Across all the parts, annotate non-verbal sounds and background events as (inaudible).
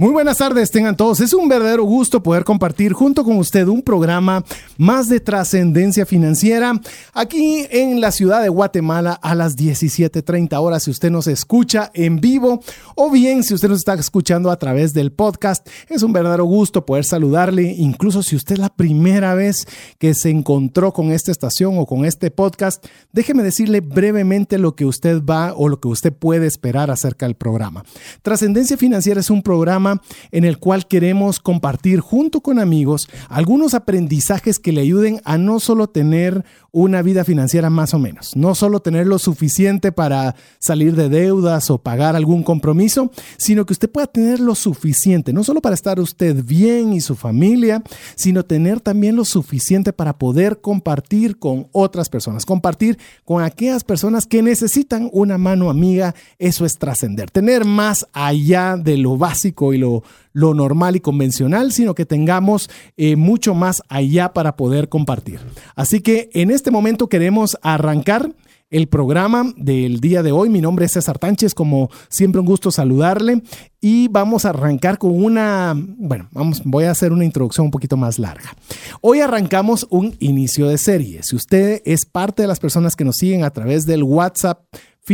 Muy buenas tardes, tengan todos. Es un verdadero gusto poder compartir junto con usted un programa más de trascendencia financiera aquí en la ciudad de Guatemala a las 17:30 horas. Si usted nos escucha en vivo o bien si usted nos está escuchando a través del podcast, es un verdadero gusto poder saludarle. Incluso si usted es la primera vez que se encontró con esta estación o con este podcast, déjeme decirle brevemente lo que usted va o lo que usted puede esperar acerca del programa. Trascendencia financiera es un programa en el cual queremos compartir junto con amigos algunos aprendizajes que le ayuden a no solo tener una vida financiera más o menos, no solo tener lo suficiente para salir de deudas o pagar algún compromiso, sino que usted pueda tener lo suficiente, no solo para estar usted bien y su familia, sino tener también lo suficiente para poder compartir con otras personas, compartir con aquellas personas que necesitan una mano amiga, eso es trascender, tener más allá de lo básico y lo, lo normal y convencional, sino que tengamos eh, mucho más allá para poder compartir. Así que en este momento queremos arrancar el programa del día de hoy. Mi nombre es César Tánchez, como siempre un gusto saludarle y vamos a arrancar con una, bueno, vamos, voy a hacer una introducción un poquito más larga. Hoy arrancamos un inicio de serie. Si usted es parte de las personas que nos siguen a través del WhatsApp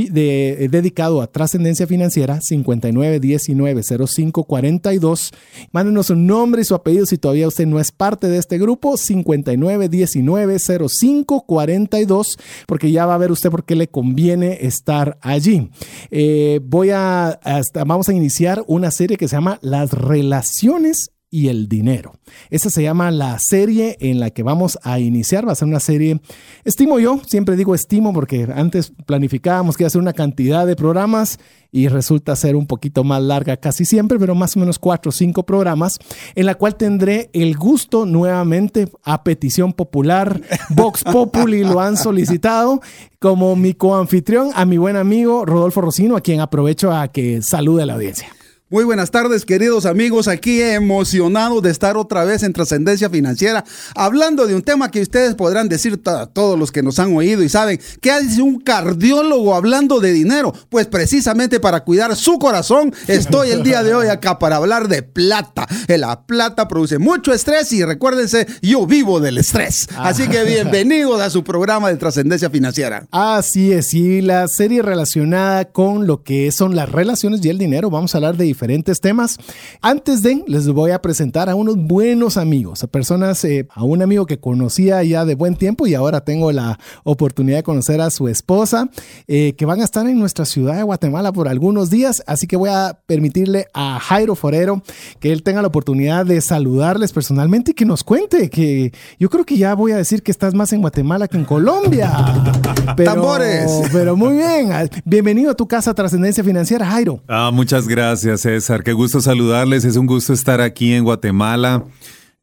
de, dedicado a trascendencia financiera 59190542. Mándenos su nombre y su apellido si todavía usted no es parte de este grupo 59190542 porque ya va a ver usted por qué le conviene estar allí. Eh, voy a, vamos a iniciar una serie que se llama Las relaciones y el dinero. Esa se llama la serie en la que vamos a iniciar. Va a ser una serie, estimo yo, siempre digo estimo porque antes planificábamos que iba a ser una cantidad de programas y resulta ser un poquito más larga casi siempre, pero más o menos cuatro o cinco programas, en la cual tendré el gusto nuevamente a petición popular, Vox (laughs) Populi lo han solicitado, como mi coanfitrión, a mi buen amigo Rodolfo Rocino, a quien aprovecho a que salude a la audiencia. Muy buenas tardes, queridos amigos. Aquí emocionado de estar otra vez en Trascendencia Financiera, hablando de un tema que ustedes podrán decir a todos los que nos han oído y saben, ¿qué hace un cardiólogo hablando de dinero? Pues precisamente para cuidar su corazón, estoy el día de hoy acá para hablar de plata. La plata produce mucho estrés y recuérdense, yo vivo del estrés. Así que bienvenidos a su programa de Trascendencia Financiera. Así es, y la serie relacionada con lo que son las relaciones y el dinero, vamos a hablar de diferentes temas. Antes de, les voy a presentar a unos buenos amigos, a personas, eh, a un amigo que conocía ya de buen tiempo y ahora tengo la oportunidad de conocer a su esposa, eh, que van a estar en nuestra ciudad de Guatemala por algunos días. Así que voy a permitirle a Jairo Forero que él tenga la oportunidad de saludarles personalmente y que nos cuente, que yo creo que ya voy a decir que estás más en Guatemala que en Colombia. (laughs) Pero, ¡Tambores! Pero muy bien. Bienvenido a tu casa Trascendencia Financiera, Jairo. Ah, muchas gracias. César. Qué gusto saludarles. Es un gusto estar aquí en Guatemala.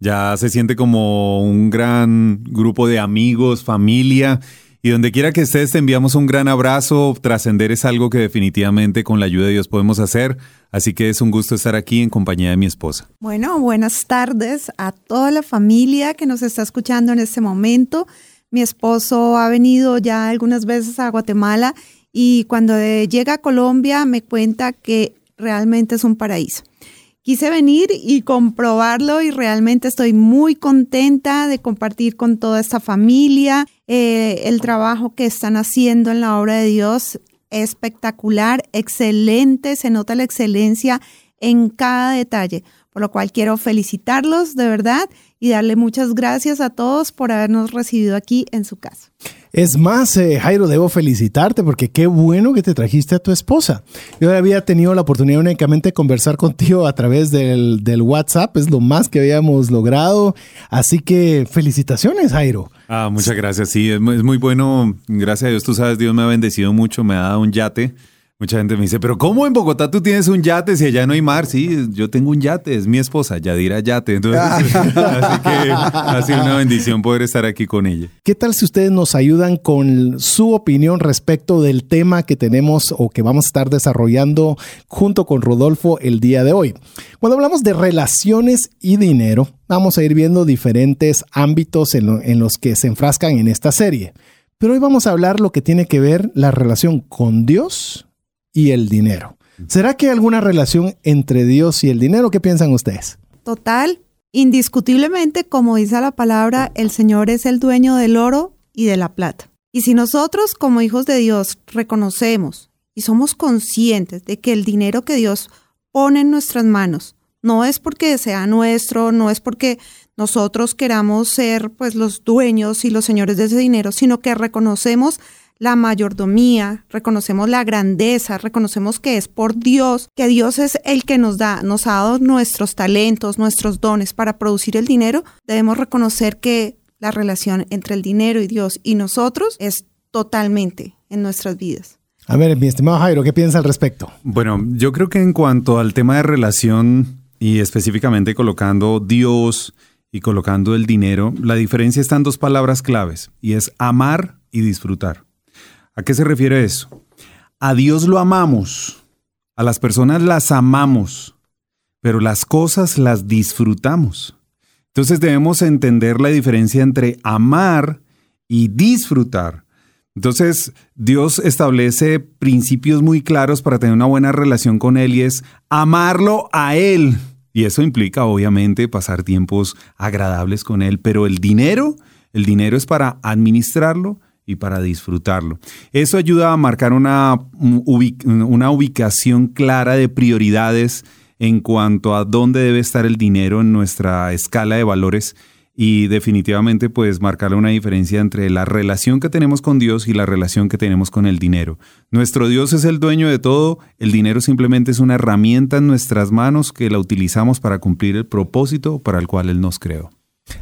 Ya se siente como un gran grupo de amigos, familia. Y donde quiera que estés, te enviamos un gran abrazo. Trascender es algo que definitivamente con la ayuda de Dios podemos hacer. Así que es un gusto estar aquí en compañía de mi esposa. Bueno, buenas tardes a toda la familia que nos está escuchando en este momento. Mi esposo ha venido ya algunas veces a Guatemala y cuando llega a Colombia me cuenta que realmente es un paraíso. Quise venir y comprobarlo y realmente estoy muy contenta de compartir con toda esta familia eh, el trabajo que están haciendo en la obra de Dios. Espectacular, excelente, se nota la excelencia en cada detalle, por lo cual quiero felicitarlos de verdad y darle muchas gracias a todos por habernos recibido aquí en su casa. Es más, eh, Jairo, debo felicitarte porque qué bueno que te trajiste a tu esposa. Yo había tenido la oportunidad únicamente de conversar contigo a través del, del WhatsApp, es lo más que habíamos logrado. Así que felicitaciones, Jairo. Ah, muchas gracias. Sí, es muy, es muy bueno. Gracias a Dios, tú sabes, Dios me ha bendecido mucho, me ha dado un yate Mucha gente me dice, pero ¿cómo en Bogotá tú tienes un yate si allá no hay mar? Sí, yo tengo un yate, es mi esposa, Yadira Yate. Entonces, (laughs) así que ha sido una bendición poder estar aquí con ella. ¿Qué tal si ustedes nos ayudan con su opinión respecto del tema que tenemos o que vamos a estar desarrollando junto con Rodolfo el día de hoy? Cuando hablamos de relaciones y dinero, vamos a ir viendo diferentes ámbitos en, lo- en los que se enfrascan en esta serie. Pero hoy vamos a hablar lo que tiene que ver la relación con Dios y el dinero. ¿Será que hay alguna relación entre Dios y el dinero? ¿Qué piensan ustedes? Total, indiscutiblemente, como dice la palabra, el Señor es el dueño del oro y de la plata. Y si nosotros como hijos de Dios reconocemos y somos conscientes de que el dinero que Dios pone en nuestras manos no es porque sea nuestro, no es porque nosotros queramos ser pues los dueños y los señores de ese dinero, sino que reconocemos la mayordomía, reconocemos la grandeza, reconocemos que es por Dios, que Dios es el que nos da, nos ha dado nuestros talentos, nuestros dones para producir el dinero, debemos reconocer que la relación entre el dinero y Dios y nosotros es totalmente en nuestras vidas. A ver, mi estimado Jairo, ¿qué piensa al respecto? Bueno, yo creo que en cuanto al tema de relación y específicamente colocando Dios y colocando el dinero, la diferencia está en dos palabras claves y es amar y disfrutar. ¿A qué se refiere eso? A Dios lo amamos, a las personas las amamos, pero las cosas las disfrutamos. Entonces debemos entender la diferencia entre amar y disfrutar. Entonces, Dios establece principios muy claros para tener una buena relación con Él y es amarlo a Él. Y eso implica, obviamente, pasar tiempos agradables con Él. Pero el dinero, el dinero es para administrarlo y para disfrutarlo. Eso ayuda a marcar una, una ubicación clara de prioridades en cuanto a dónde debe estar el dinero en nuestra escala de valores y definitivamente pues marcar una diferencia entre la relación que tenemos con Dios y la relación que tenemos con el dinero. Nuestro Dios es el dueño de todo, el dinero simplemente es una herramienta en nuestras manos que la utilizamos para cumplir el propósito para el cual Él nos creó.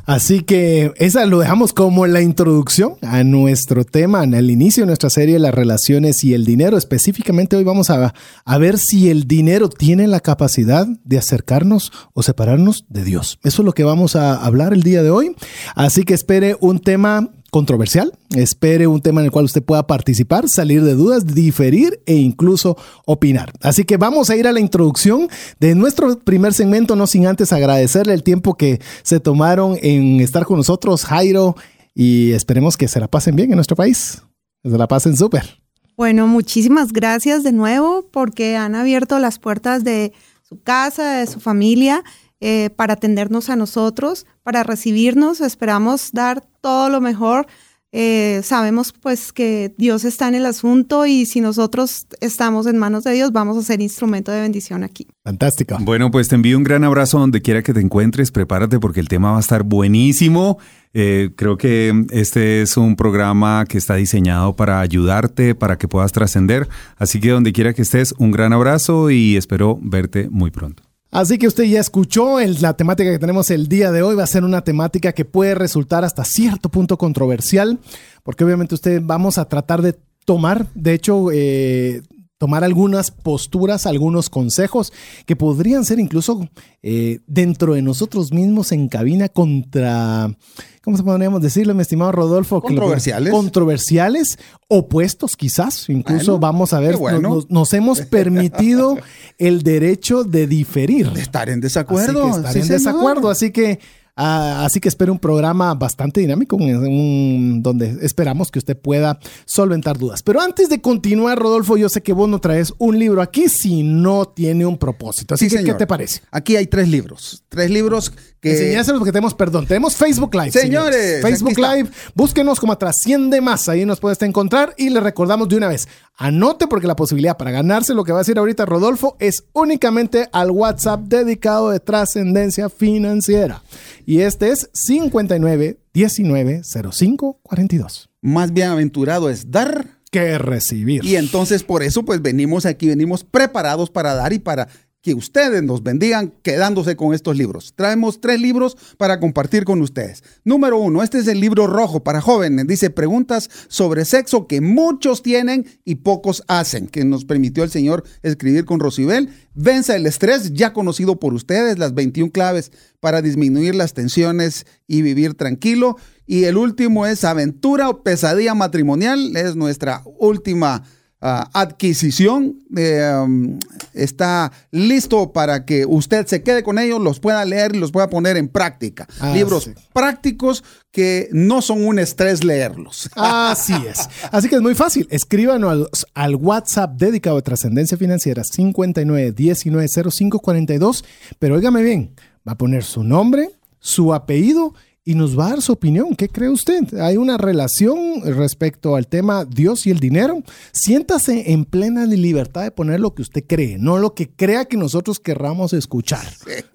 Así que esa lo dejamos como la introducción a nuestro tema, el inicio de nuestra serie, las relaciones y el dinero. Específicamente hoy vamos a, a ver si el dinero tiene la capacidad de acercarnos o separarnos de Dios. Eso es lo que vamos a hablar el día de hoy. Así que espere un tema controversial, espere un tema en el cual usted pueda participar, salir de dudas, diferir e incluso opinar. Así que vamos a ir a la introducción de nuestro primer segmento, no sin antes agradecerle el tiempo que se tomaron en estar con nosotros, Jairo, y esperemos que se la pasen bien en nuestro país, que se la pasen súper. Bueno, muchísimas gracias de nuevo porque han abierto las puertas de su casa, de su familia, eh, para atendernos a nosotros, para recibirnos. Esperamos dar todo lo mejor. Eh, sabemos pues que Dios está en el asunto y si nosotros estamos en manos de Dios, vamos a ser instrumento de bendición aquí. Fantástico. Bueno, pues te envío un gran abrazo donde quiera que te encuentres. Prepárate porque el tema va a estar buenísimo. Eh, creo que este es un programa que está diseñado para ayudarte, para que puedas trascender. Así que donde quiera que estés, un gran abrazo y espero verte muy pronto. Así que usted ya escuchó la temática que tenemos el día de hoy. Va a ser una temática que puede resultar hasta cierto punto controversial, porque obviamente usted vamos a tratar de tomar, de hecho, eh, tomar algunas posturas, algunos consejos que podrían ser incluso eh, dentro de nosotros mismos en cabina contra, ¿cómo se podríamos decirlo, mi estimado Rodolfo? Controversiales. Controversiales, opuestos quizás. Incluso Bueno, vamos a ver, bueno. nos- nos hemos (laughs) permitido el derecho de diferir. De estar en desacuerdo. Así estar sí, en señor. desacuerdo. Así que, ah, así que espere un programa bastante dinámico un- donde esperamos que usted pueda solventar dudas. Pero antes de continuar, Rodolfo, yo sé que vos no traes un libro aquí si no tiene un propósito. Así Sí, que, ¿qué te parece? Aquí hay tres libros. Tres libros que. Enseñáselos porque tenemos, perdón, tenemos Facebook Live. Señores, Facebook. Live, búsquenos como Trasciende Más, ahí nos puedes encontrar y le recordamos de una vez, anote porque la posibilidad para ganarse lo que va a decir ahorita Rodolfo es únicamente al WhatsApp dedicado de Trascendencia Financiera. Y este es 59 19 05 42. Más bienaventurado es dar. Que recibir. Y entonces por eso pues venimos aquí, venimos preparados para dar y para que ustedes nos bendigan quedándose con estos libros. Traemos tres libros para compartir con ustedes. Número uno, este es el libro rojo para jóvenes. Dice preguntas sobre sexo que muchos tienen y pocos hacen, que nos permitió el Señor escribir con Rosibel. Venza el estrés, ya conocido por ustedes, las 21 claves para disminuir las tensiones y vivir tranquilo. Y el último es aventura o pesadilla matrimonial, es nuestra última Ah, adquisición. Um, está listo para que usted se quede con ellos, los pueda leer y los pueda poner en práctica. Ah, Libros sí. prácticos que no son un estrés leerlos. Así es. Así que es muy fácil. Escríbanos al, al WhatsApp dedicado a trascendencia financiera 59190542. Pero óigame bien, va a poner su nombre, su apellido y nos va a dar su opinión. ¿Qué cree usted? ¿Hay una relación respecto al tema Dios y el dinero? Siéntase en plena libertad de poner lo que usted cree, no lo que crea que nosotros querramos escuchar.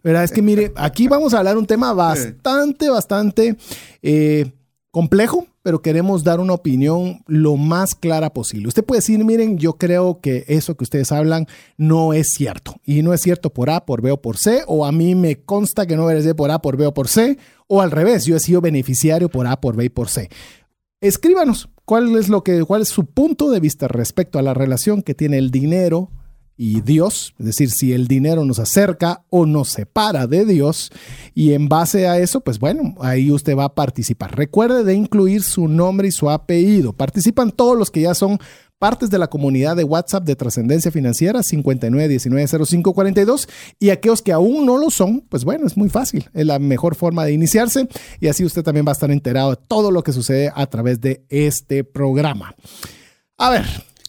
¿Verdad? Es que mire, aquí vamos a hablar un tema bastante, bastante eh, complejo, pero queremos dar una opinión lo más clara posible. Usted puede decir, miren, yo creo que eso que ustedes hablan no es cierto. Y no es cierto por A, por B o por C, o a mí me consta que no es por A, por B o por C, o al revés, yo he sido beneficiario por A, por B y por C. Escríbanos cuál es lo que, cuál es su punto de vista respecto a la relación que tiene el dinero y Dios, es decir, si el dinero nos acerca o nos separa de Dios y en base a eso, pues bueno, ahí usted va a participar. Recuerde de incluir su nombre y su apellido. Participan todos los que ya son partes de la comunidad de WhatsApp de Trascendencia Financiera 59190542 y aquellos que aún no lo son, pues bueno, es muy fácil, es la mejor forma de iniciarse y así usted también va a estar enterado de todo lo que sucede a través de este programa. A ver,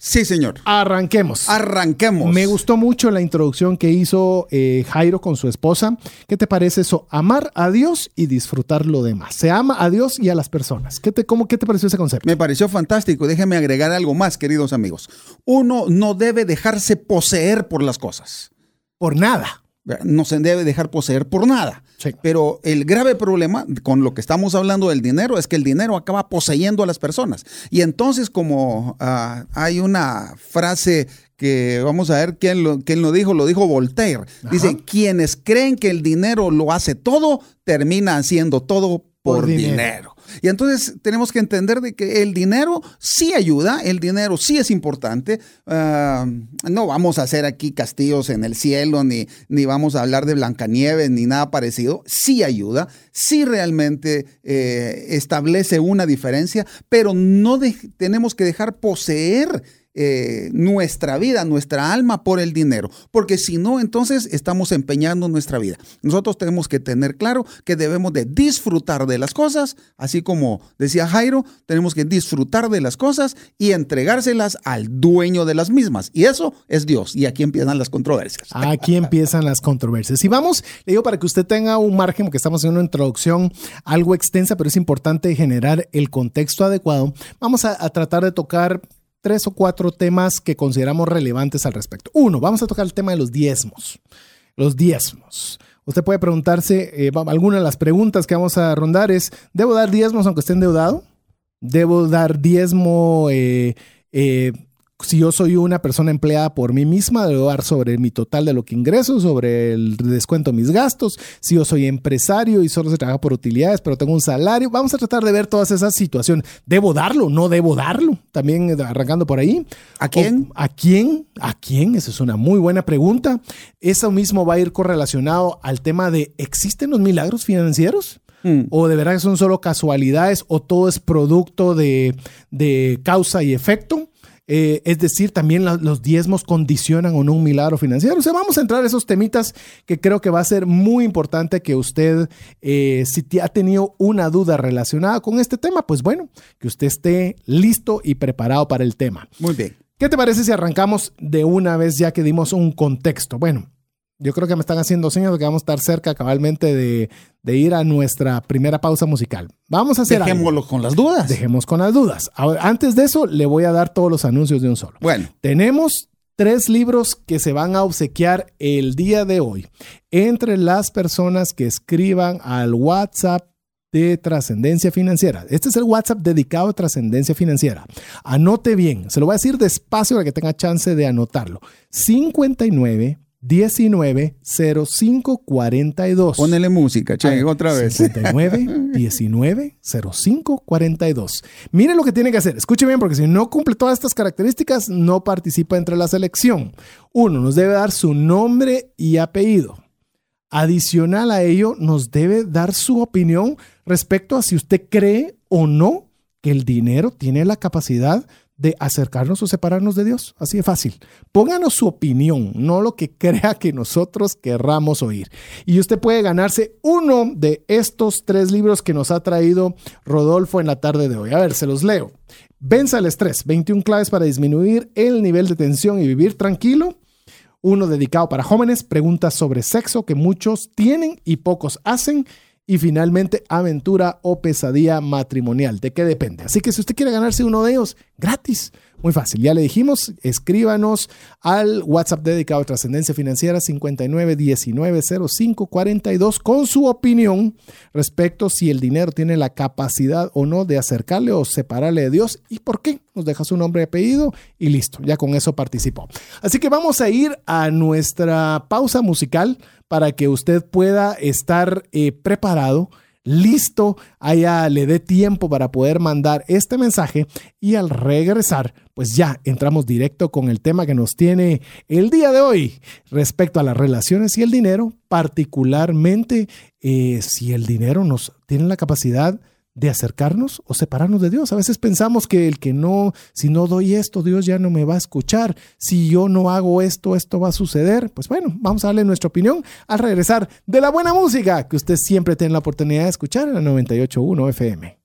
Sí, señor. arranquemos. Arranquemos. Me gustó mucho la introducción que hizo eh, Jairo con su esposa. ¿Qué te parece eso? Amar a Dios y disfrutar lo demás. Se ama a Dios y a las personas. ¿Qué te, cómo, qué te pareció ese concepto? Me pareció fantástico. Déjenme agregar algo más, queridos amigos. Uno no debe dejarse poseer por las cosas. Por nada. No se debe dejar poseer por nada. Sí. Pero el grave problema con lo que estamos hablando del dinero es que el dinero acaba poseyendo a las personas. Y entonces como ah, hay una frase que vamos a ver quién lo, quién lo dijo, lo dijo Voltaire. Dice, quienes creen que el dinero lo hace todo, termina haciendo todo por, Por dinero. dinero. Y entonces tenemos que entender de que el dinero sí ayuda, el dinero sí es importante. Ah, no vamos a hacer aquí castillos en el cielo, ni, ni vamos a hablar de Blancanieves, ni nada parecido. Sí ayuda, sí realmente eh, establece una diferencia, pero no de- tenemos que dejar poseer eh, nuestra vida, nuestra alma por el dinero, porque si no, entonces estamos empeñando nuestra vida. Nosotros tenemos que tener claro que debemos de disfrutar de las cosas, así como decía Jairo, tenemos que disfrutar de las cosas y entregárselas al dueño de las mismas. Y eso es Dios. Y aquí empiezan las controversias. (laughs) Aquí empiezan las controversias. Y vamos, le digo para que usted tenga un margen, porque estamos haciendo una introducción algo extensa, pero es importante generar el contexto adecuado. Vamos a, a tratar de tocar tres o cuatro temas que consideramos relevantes al respecto. Uno, vamos a tocar el tema de los diezmos. Los diezmos. Usted puede preguntarse, eh, alguna de las preguntas que vamos a rondar es, ¿debo dar diezmos aunque esté endeudado? ¿Debo dar diezmo eh, eh, si yo soy una persona empleada por mí misma, debo dar sobre mi total de lo que ingreso, sobre el descuento de mis gastos. Si yo soy empresario y solo se trabaja por utilidades, pero tengo un salario, vamos a tratar de ver todas esas situaciones. ¿Debo darlo? ¿No debo darlo? También eh, arrancando por ahí. ¿A quién? ¿A quién? ¿A quién? Esa es una muy buena pregunta. Eso mismo va a ir correlacionado al tema de ¿existen los milagros financieros? Mm. ¿O de verdad que son solo casualidades o todo es producto de, de causa y efecto? Eh, es decir, también la- los diezmos condicionan o no un milagro financiero. O sea, vamos a entrar a esos temitas que creo que va a ser muy importante que usted, eh, si te ha tenido una duda relacionada con este tema, pues bueno, que usted esté listo y preparado para el tema. Muy bien. ¿Qué te parece si arrancamos de una vez ya que dimos un contexto? Bueno, yo creo que me están haciendo señas de que vamos a estar cerca cabalmente de, de ir a nuestra primera pausa musical. Vamos a hacer algo. Dejémoslo con las dudas. Dejemos con las dudas. Ahora, antes de eso, le voy a dar todos los anuncios de un solo. Bueno, Tenemos tres libros que se van a obsequiar el día de hoy entre las personas que escriban al WhatsApp de trascendencia financiera. Este es el WhatsApp dedicado a trascendencia financiera. Anote bien, se lo voy a decir despacio para que tenga chance de anotarlo. 59 190542. Ponele música, che, otra vez. 59 19 05 42. Mire lo que tiene que hacer. Escuche bien, porque si no cumple todas estas características, no participa entre la selección. Uno, nos debe dar su nombre y apellido. Adicional a ello, nos debe dar su opinión respecto a si usted cree o no que el dinero tiene la capacidad de acercarnos o separarnos de Dios. Así de fácil. Pónganos su opinión, no lo que (laughs) crea que nosotros querramos oír. Y usted puede ganarse uno de estos tres libros que nos ha traído Rodolfo en la tarde de hoy. A ver, se los leo. Venza el estrés, 21 claves para disminuir el nivel de tensión y vivir tranquilo. Uno dedicado para jóvenes, preguntas sobre sexo que muchos tienen y pocos hacen y finalmente, aventura o pesadilla matrimonial. ¿De qué depende? Así que si usted quiere ganarse uno de ellos, gratis. Muy fácil, ya le dijimos, escríbanos al WhatsApp dedicado a trascendencia financiera 59190542 con su opinión respecto si el dinero tiene la capacidad o no de acercarle o separarle de Dios y por qué. Nos deja su nombre y apellido y listo, ya con eso participó. Así que vamos a ir a nuestra pausa musical para que usted pueda estar eh, preparado listo, allá le dé tiempo para poder mandar este mensaje y al regresar, pues ya entramos directo con el tema que nos tiene el día de hoy respecto a las relaciones y el dinero, particularmente eh, si el dinero nos tiene la capacidad de acercarnos o separarnos de Dios. A veces pensamos que el que no, si no doy esto, Dios ya no me va a escuchar. Si yo no hago esto, esto va a suceder. Pues bueno, vamos a darle nuestra opinión al regresar de la buena música que usted siempre tiene la oportunidad de escuchar en la 98.1 FM.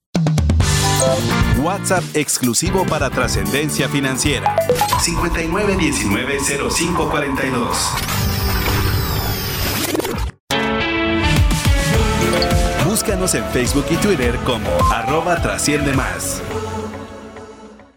WhatsApp exclusivo para trascendencia financiera. 59190542. En Facebook y Twitter como arroba trasciende.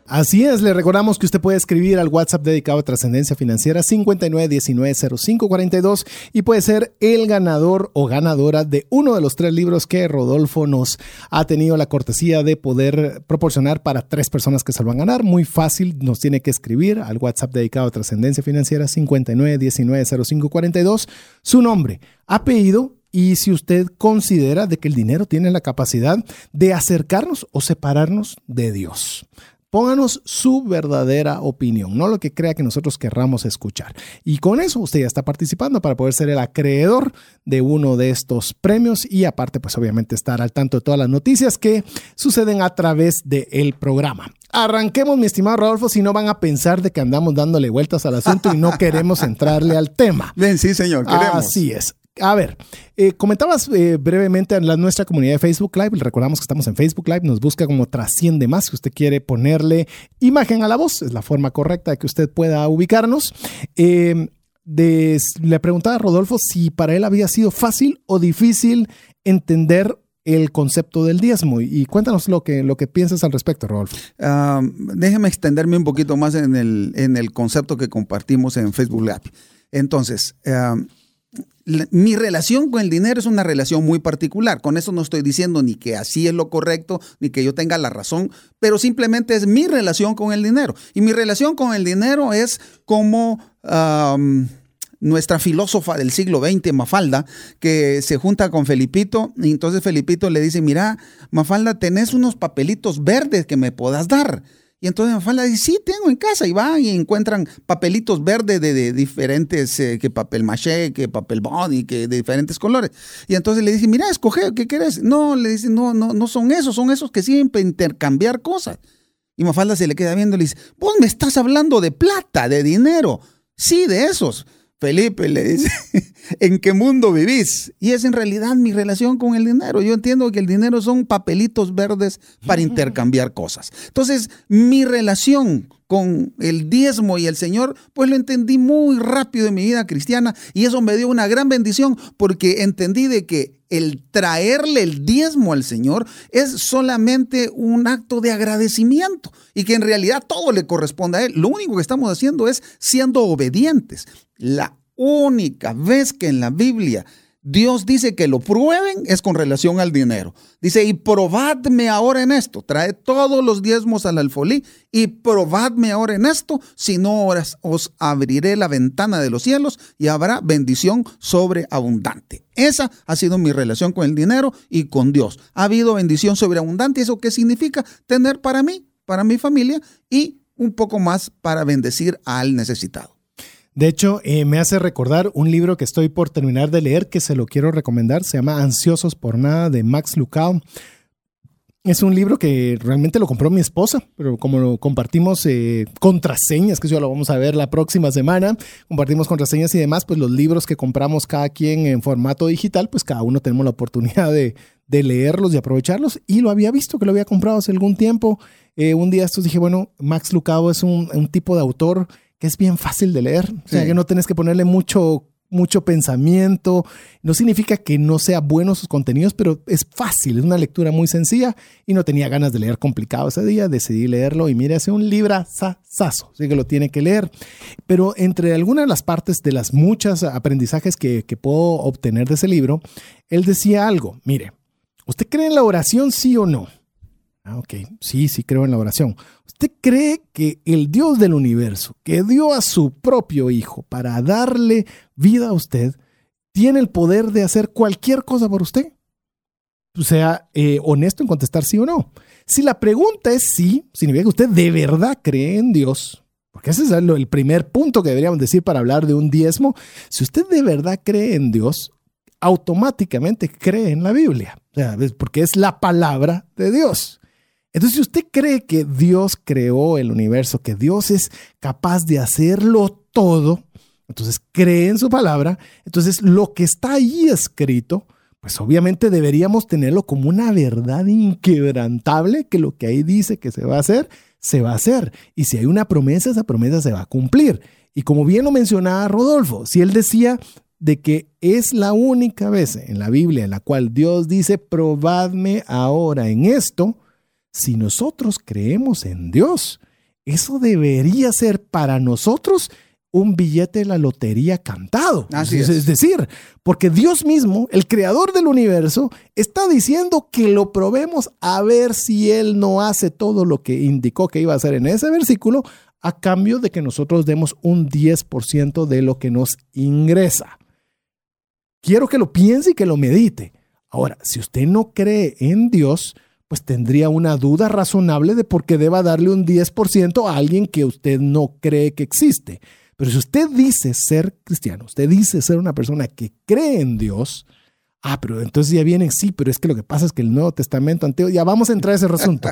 Así es, le recordamos que usted puede escribir al WhatsApp dedicado a trascendencia financiera 59190542 y puede ser el ganador o ganadora de uno de los tres libros que Rodolfo nos ha tenido la cortesía de poder proporcionar para tres personas que se lo van a ganar. Muy fácil, nos tiene que escribir al WhatsApp dedicado a trascendencia financiera 59190542 su nombre, apellido y si usted considera de que el dinero tiene la capacidad de acercarnos o separarnos de Dios. Pónganos su verdadera opinión, no lo que crea que nosotros querramos escuchar. Y con eso usted ya está participando para poder ser el acreedor de uno de estos premios y aparte pues obviamente estar al tanto de todas las noticias que suceden a través del programa. Arranquemos, mi estimado Rodolfo, si no van a pensar de que andamos dándole vueltas al asunto y no queremos entrarle al tema. (laughs) Bien, sí, señor, queremos. Así es. A ver, eh, comentabas eh, brevemente en la, nuestra comunidad de Facebook Live. Recordamos que estamos en Facebook Live. Nos busca como Trasciende Más. Si usted quiere ponerle imagen a la voz, es la forma correcta de que usted pueda ubicarnos. Eh, le preguntaba a Rodolfo si para él había sido fácil o difícil entender el concepto del diezmo. Y cuéntanos lo que, lo que piensas al respecto, Rodolfo. Ah, déjeme extenderme un poquito más en el, en el concepto que compartimos en Facebook Live. Entonces, mi relación con el dinero es una relación muy particular. Con eso no estoy diciendo ni que así es lo correcto, ni que yo tenga la razón, pero simplemente es mi relación con el dinero. Y mi relación con el dinero es como nuestra filósofa del siglo XX, Mafalda, que se junta con Felipito, y entonces Felipito le dice, mira, Mafalda, tenés unos papelitos verdes que me puedas dar. Y entonces Mafalda dice, sí, tengo en casa. Y van y encuentran papelitos verdes de, diferentes, eh, que papel maché, que papel bond que de diferentes colores. Y entonces le dice, mira, escoge, ¿qué quieres? No, le dice, no, no, no son esos, son esos que sirven para intercambiar cosas. Y Mafalda se le queda viendo y le dice, vos me estás hablando de plata, de dinero. Sí, de esos. Felipe le dice, (laughs) ¿en qué mundo vivís? Y es en realidad mi relación con el dinero. Yo entiendo que el dinero son papelitos verdes para (laughs) intercambiar cosas. Entonces, mi relación con el diezmo y el Señor, pues lo entendí muy rápido en mi vida cristiana y eso me dio una gran bendición porque entendí de que el traerle el diezmo al Señor es solamente un acto de agradecimiento y que en realidad todo le corresponde a Él. Lo único que estamos haciendo es siendo obedientes. La única vez que en la Biblia Dios dice que lo prueben es con relación al dinero. Dice, y probadme ahora en esto. Trae todos los diezmos al alfolí y probadme ahora en esto. Si no, os abriré la ventana de los cielos y habrá bendición sobreabundante. Esa ha sido mi relación con el dinero y con Dios. Ha habido bendición sobreabundante. ¿Eso qué significa? Tener para mí, para mi familia y un poco más para bendecir al necesitado. De hecho, eh, me hace recordar un libro que estoy por terminar de leer que se lo quiero recomendar. Se llama Ansiosos por Nada de Max Lucado. Es un libro que realmente lo compró mi esposa, pero como lo compartimos eh, contraseñas, que eso lo vamos a ver la próxima semana, compartimos contraseñas y demás, pues los libros que compramos cada quien en formato digital, pues cada uno tenemos la oportunidad de, leerlos y aprovecharlos. Y lo había visto que lo había comprado hace algún tiempo. Eh, un día estos dije, bueno, Max Lucado es un tipo de autor que es bien fácil de leer. O sea, que no tienes que ponerle mucho, mucho pensamiento. No significa que no sea bueno sus contenidos, pero es fácil, es una lectura muy sencilla y no tenía ganas de leer complicado ese día. Decidí leerlo y mire, hace un libra saso, así que lo tiene que leer. Pero entre algunas de las partes de las muchas aprendizajes que, que puedo obtener de ese libro, él decía algo. Mire, ¿usted cree en la oración, sí o no? Ah, ok, sí, sí creo en la oración. ¿Usted cree que el Dios del universo, que dio a su propio Hijo para darle vida a usted, tiene el poder de hacer cualquier cosa por usted? O sea, eh, honesto en contestar sí o no. Si la pregunta es sí, significa que usted de verdad cree en Dios, porque ese es el primer punto que deberíamos decir para hablar de un diezmo. Si usted de verdad cree en Dios, automáticamente cree en la Biblia, porque es la palabra de Dios. Entonces, si usted cree que Dios creó el universo, que Dios es capaz de hacerlo todo, entonces cree en su palabra, entonces lo que está ahí escrito, pues obviamente deberíamos tenerlo como una verdad inquebrantable, que lo que ahí dice que se va a hacer, se va a hacer. Y si hay una promesa, esa promesa se va a cumplir. Y como bien lo mencionaba Rodolfo, si él decía de que es la única vez en la Biblia en la cual Dios dice, probadme ahora en esto, si nosotros creemos en Dios, eso debería ser para nosotros un billete de la lotería cantado. Así es. es. decir, porque Dios mismo, el creador del universo, está diciendo que lo probemos a ver si Él no hace todo lo que indicó que iba a hacer en ese versículo, a cambio de que nosotros demos un 10% de lo que nos ingresa. Quiero que lo piense y que lo medite. Ahora, si usted no cree en Dios, pues tendría una duda razonable de por qué deba darle un 10% a alguien que usted no cree que existe. Pero si usted dice ser cristiano, usted dice ser una persona que cree en Dios, ah, pero entonces ya vienen, sí, pero es que lo que pasa es que el Nuevo Testamento antiguo, ya vamos a entrar a ese asunto.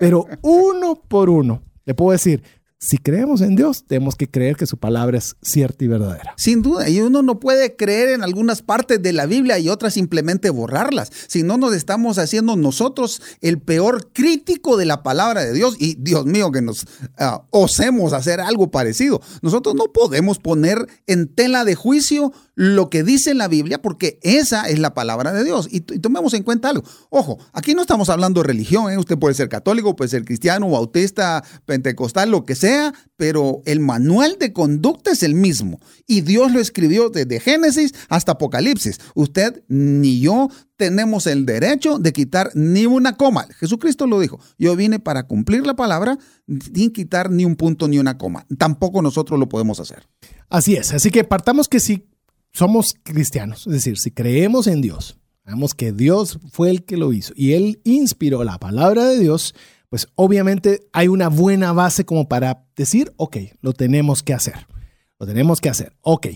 Pero uno por uno, le puedo decir, si creemos en Dios, tenemos que creer que su palabra es cierta y verdadera. Sin duda, y uno no puede creer en algunas partes de la Biblia y otras simplemente borrarlas. Si no, nos estamos haciendo nosotros el peor crítico de la palabra de Dios. Y Dios mío, que nos uh, osemos hacer algo parecido. Nosotros no podemos poner en tela de juicio lo que dice la Biblia, porque esa es la palabra de Dios. Y, tomemos en cuenta algo. Ojo, aquí no estamos hablando de religión. ¿eh? Usted puede ser católico, puede ser cristiano, bautista, pentecostal, lo que sea, pero el manual de conducta es el mismo. Y Dios lo escribió desde Génesis hasta Apocalipsis. Usted ni yo tenemos el derecho de quitar ni una coma. Jesucristo lo dijo. Yo vine para cumplir la palabra sin quitar ni un punto ni una coma. Tampoco nosotros lo podemos hacer. Así es. Así que partamos que si somos cristianos, es decir, si creemos en Dios, sabemos que Dios fue el que lo hizo y Él inspiró la palabra de Dios, pues obviamente hay una buena base como para decir, ok, lo tenemos que hacer, lo tenemos que hacer, ok.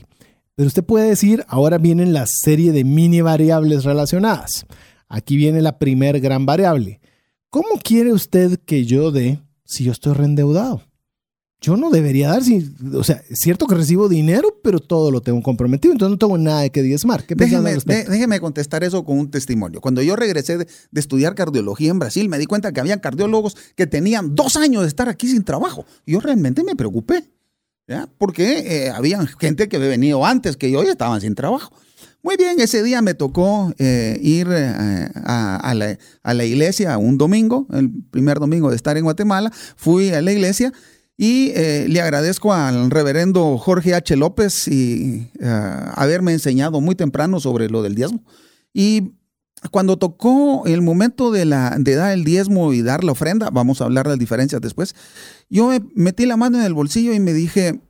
Pero usted puede decir, ahora viene la serie de mini variables relacionadas. Aquí viene la primer gran variable. ¿Cómo quiere usted que yo dé si yo estoy reendeudado? Yo no debería dar, o sea, es cierto que recibo dinero, pero todo lo tengo comprometido, entonces no tengo nada de que diezmar. ¿Qué déjeme, déjeme contestar eso con un testimonio. Cuando yo regresé de, estudiar cardiología en Brasil, me di cuenta que había cardiólogos que tenían dos años de estar aquí sin trabajo. Yo realmente me preocupé, ¿ya? porque eh, había gente que había venido antes que yo y estaban sin trabajo. Muy bien, ese día me tocó eh, ir eh, a, la, a la iglesia un domingo, el primer domingo de estar en Guatemala. Fui a la iglesia Y eh, le agradezco al reverendo Jorge H. López y uh, haberme enseñado muy temprano sobre lo del diezmo. Y cuando tocó el momento de, dar el diezmo y dar la ofrenda, vamos a hablar de las diferencias después, yo me metí la mano en el bolsillo y me dije,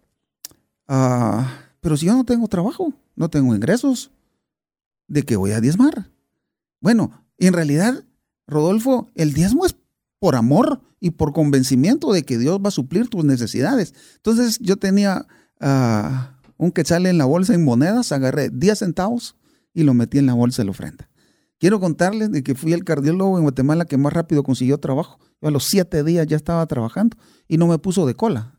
uh, pero si yo no tengo trabajo, no tengo ingresos, ¿de qué voy a diezmar? Bueno, en realidad, Rodolfo, el diezmo es por amor y por convencimiento de que Dios va a suplir tus necesidades. Entonces yo tenía uh, un quetzal en la bolsa en monedas, agarré 10 centavos y lo metí en la bolsa de la ofrenda. Quiero contarles de que fui el cardiólogo en Guatemala que más rápido consiguió trabajo. Yo a los siete días ya estaba trabajando y no me puso de cola,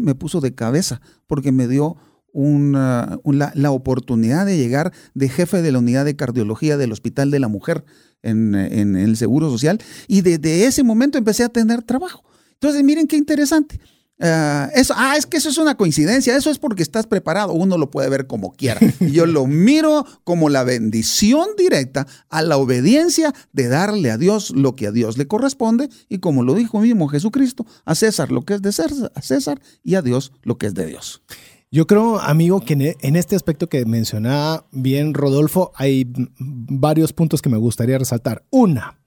me puso de cabeza porque me dio una, la oportunidad de llegar de jefe de la unidad de cardiología del Hospital de la Mujer en, el Seguro Social y desde ese momento empecé a tener trabajo. Entonces, miren qué interesante. Uh, eso, ah, es que eso es una coincidencia, eso es porque estás preparado, uno lo puede ver como quiera. Yo lo miro como la bendición directa a la obediencia de darle a Dios lo que a Dios le corresponde y como lo dijo mismo Jesucristo, a César lo que es de César, a César y a Dios lo que es de Dios. Yo creo, amigo, que en este aspecto que mencionaba bien Rodolfo, hay varios puntos que me gustaría resaltar. Una,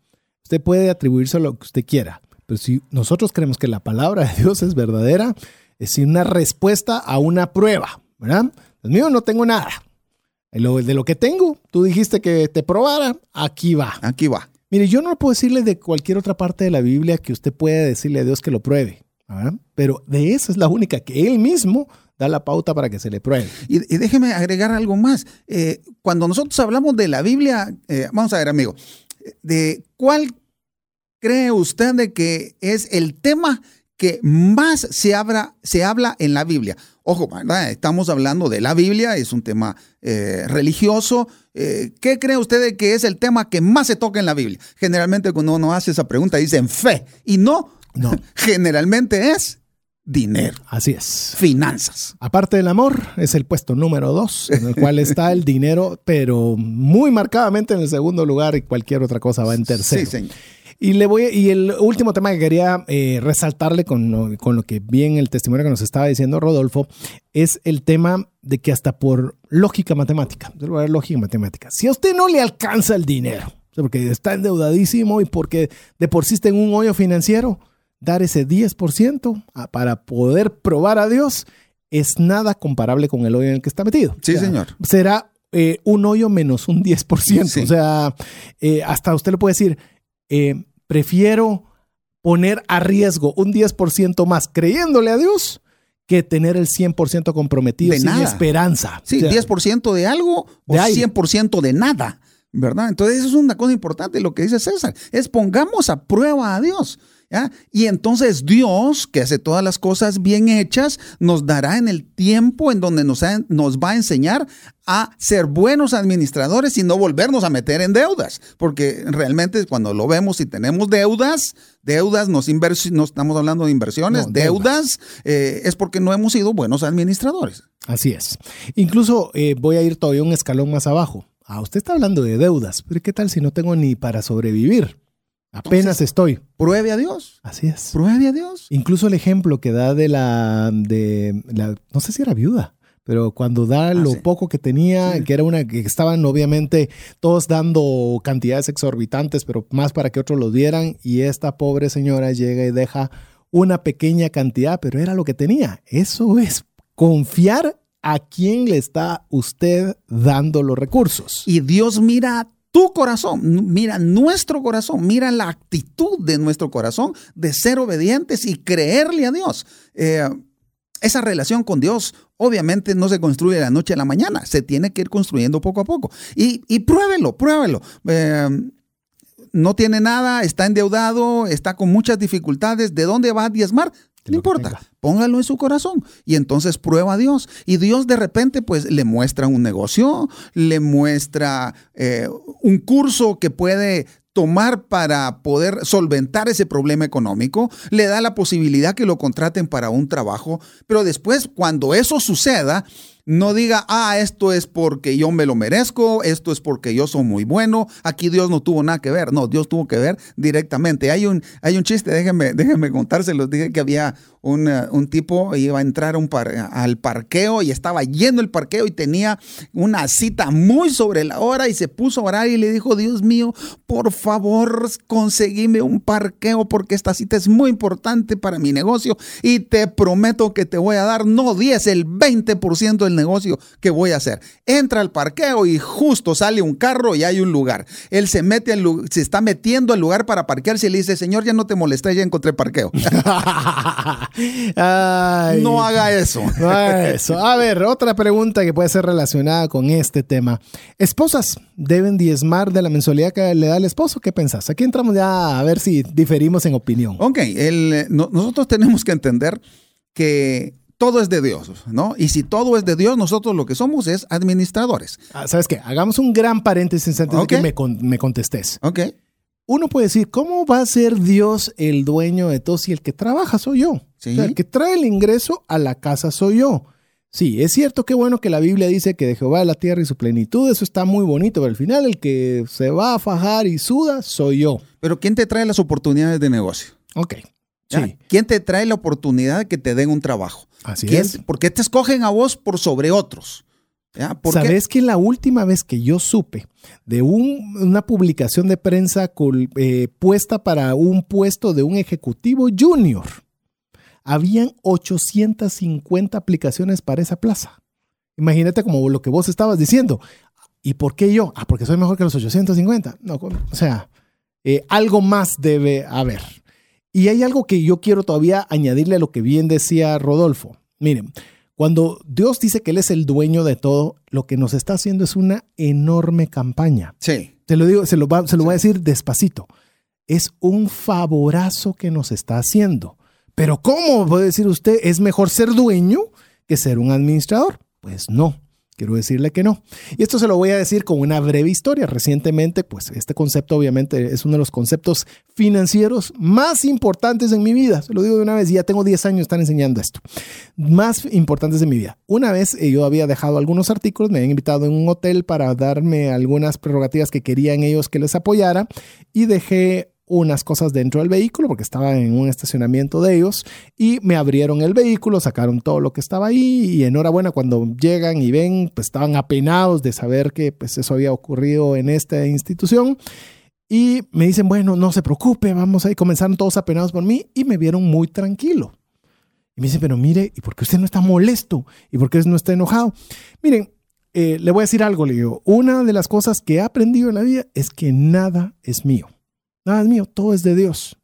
usted puede atribuirse lo que usted quiera, pero si nosotros creemos que la palabra de Dios es verdadera, es una respuesta a una prueba, ¿verdad? Dios mío, no tengo nada. De lo, de lo que tengo, tú dijiste que te probara, aquí va. Aquí va. Mire, yo no puedo decirle de cualquier otra parte de la Biblia que usted puede decirle a Dios que lo pruebe, ¿verdad? pero de esa es la única que Él mismo da la pauta para que se le pruebe. Y, déjeme agregar algo más. Eh, cuando nosotros hablamos de la Biblia, eh, vamos a ver, amigo, de cuál cree usted de que es el tema que más se habla, se habla en la Biblia. Ojo, estamos hablando de la Biblia, es un tema eh, religioso. ¿Qué cree usted de que es el tema que más se toca en la Biblia? Generalmente cuando uno hace esa pregunta dicen fe y no, no. (laughs) generalmente es dinero. Así es. Finanzas. Aparte del amor, es el puesto número dos, en el cual está el dinero, pero muy marcadamente en el segundo lugar y cualquier otra cosa va en tercero. Sí, señor. Y, le voy, y el último tema que quería eh, resaltarle con, con, lo que bien el testimonio que nos estaba diciendo Rodolfo es el tema de que hasta por lógica matemática, lógica matemática, si a usted no le alcanza el dinero, porque está endeudadísimo y porque de por sí está en un hoyo financiero, dar ese 10% para poder probar a Dios es nada comparable con el hoyo en el que está metido. Sí, o sea, señor. Será eh, un hoyo menos un 10%. Sí. O sea, eh, hasta usted le puede decir, eh, prefiero poner a riesgo un 10% más creyéndole a Dios que tener el 100% comprometido De sin nada. esperanza. Sí, O sea, 10% de algo o De aire. 100% de nada, ¿verdad? Entonces eso es una cosa importante lo que dice César, es pongamos a prueba a Dios. ¿Ya? Y entonces Dios, que hace todas las cosas bien hechas, nos dará en el tiempo en donde nos, ha- nos va a enseñar a ser buenos administradores y no volvernos a meter en deudas. Porque realmente cuando lo vemos y tenemos deudas, deudas, nos no estamos hablando de inversiones, No, deudas, eh, es porque no hemos sido buenos administradores. Así es. Incluso eh, voy a ir todavía un escalón más abajo. Ah, usted está hablando de deudas, pero ¿qué tal si no tengo ni para sobrevivir? Apenas estoy. Pruebe a Dios. Así es. Pruebe a Dios. Incluso el ejemplo que da de la, de la, no sé si era viuda, pero cuando da lo Ah, sí. poco que tenía, Sí. que era una, que estaban obviamente todos dando cantidades exorbitantes, pero más para que otros lo dieran, y esta pobre señora llega y deja una pequeña cantidad, pero era lo que tenía. Eso es confiar a quién le está usted dando los recursos. Y Dios mira tu corazón, mira nuestro corazón, mira la actitud de nuestro corazón de ser obedientes y creerle a Dios. Eh, esa relación con Dios obviamente no se construye de la noche a la mañana, se tiene que ir construyendo poco a poco. Y, y pruébelo, pruébelo. Eh, no tiene nada, está endeudado, está con muchas dificultades. ¿De dónde va a diezmar? No importa, póngalo en su corazón y entonces prueba a Dios. Y Dios de repente pues le muestra un negocio, le muestra eh, un curso que puede tomar para poder solventar ese problema económico, le da la posibilidad que lo contraten para un trabajo, pero después cuando eso suceda, No diga, ah, esto es porque yo me lo merezco, esto es porque yo soy muy bueno. Aquí Dios no tuvo nada que ver. No, Dios tuvo que ver directamente. Hay un, hay un chiste, déjenme, (laughs) déjenme contárselos. Dije que había un, eh, un tipo, iba a entrar un par- al parqueo y estaba yendo el parqueo y tenía una cita muy sobre la hora y se puso a orar y le dijo, Dios mío, por favor, conseguime un parqueo porque esta cita es muy importante para mi negocio y te prometo que te voy a dar no 10, el 20% del negocio que voy a hacer. Entra al parqueo y justo sale un carro y hay un lugar. Él se mete al se está metiendo al lugar para parquearse y le dice, "Señor, ya no te molesté, ya encontré parqueo." (laughs) Ay. no haga eso. No haga eso. A ver, otra pregunta que puede ser relacionada con este tema. ¿Esposas deben diezmar de la mensualidad que le da el esposo? ¿Qué pensás? Aquí entramos ya a ver si diferimos en opinión. Ok, el, no- nosotros tenemos que entender que todo es de Dios, ¿no? Y si todo es de Dios, nosotros lo que somos es administradores. Ah, ¿Sabes qué? Hagamos un gran paréntesis antes Ok. de que me, con- me contestes. Ok. Uno puede decir, ¿cómo va a ser Dios el dueño de todo si el que trabaja soy yo? Sí. O sea, el que trae el ingreso a la casa soy yo. Sí, es cierto que bueno que la Biblia dice que de Jehová es la tierra y su plenitud, eso está muy bonito, pero al final el que se va a fajar y suda soy yo. Pero ¿quién te trae las oportunidades de negocio? Ok. ¿Quién te trae la oportunidad de que te den un trabajo? así ¿Quién- es. ¿Por qué te escogen a vos por sobre otros? ¿Sabes que la última vez que yo supe de un- una publicación de prensa col- eh, puesta para un puesto de un ejecutivo junior, habían 850 aplicaciones para esa plaza? Imagínate como lo que vos estabas diciendo. ¿Y por qué yo? Ah, porque soy mejor que los 850. No, o sea, eh, algo más debe haber. Y hay algo que yo quiero todavía añadirle a lo que bien decía Rodolfo. Miren, cuando Dios dice que Él es el dueño de todo, lo que nos está haciendo es una enorme campaña. Sí. Te lo digo, se lo, va- se lo voy a decir despacito. Es un favorazo que nos está haciendo. Pero ¿cómo puede decir usted es mejor ser dueño que ser un administrador? Pues no. Quiero decirle que no. Y esto se lo voy a decir con una breve historia. Recientemente, pues este concepto obviamente es uno de los conceptos financieros más importantes en mi vida. Se lo digo de una vez, ya tengo 10 años estar enseñando esto. Más importantes de mi vida. Una vez eh, yo había dejado algunos artículos, me habían invitado en un hotel para darme algunas prerrogativas que querían ellos que les apoyara y dejé unas cosas dentro del vehículo porque estaba en un estacionamiento de ellos y me abrieron el vehículo, sacaron todo lo que estaba ahí y enhorabuena cuando llegan y ven, pues estaban apenados de saber que pues eso había ocurrido en esta institución y me dicen, bueno, no se preocupe, vamos ahí, comenzaron todos apenados por mí y me vieron muy tranquilo. Y me dicen, pero mire, ¿y por qué usted no está molesto? ¿Y por qué no está enojado? Miren, eh, le voy a decir algo, le digo, una de las cosas que he aprendido en la vida es que nada es mío. Nada es mío, todo es de Dios.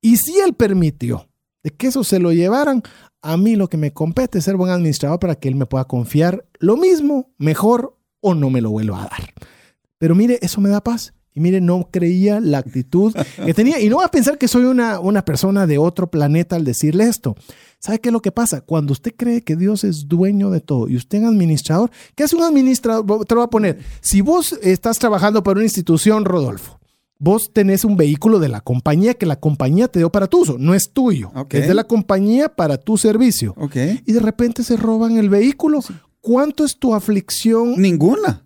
Y si Él permitió de que eso se lo llevaran, a mí lo que me compete es ser buen administrador para que Él me pueda confiar lo mismo, mejor o no me lo vuelva a dar. Pero mire, eso me da paz. Y mire, no creía la actitud que (laughs) tenía. Y no va a pensar que soy una, una persona de otro planeta al decirle esto. ¿Sabe qué es lo que pasa? Cuando usted cree que Dios es dueño de todo y usted es administrador, ¿qué hace un administrador? Te lo voy a poner. Si vos estás trabajando para una institución, Rodolfo, vos tenés un vehículo de la compañía que la compañía te dio para tu uso, no es tuyo. Es de la compañía para tu servicio. Y de repente se roban el vehículo. ¿Cuánto es tu aflicción? Ninguna.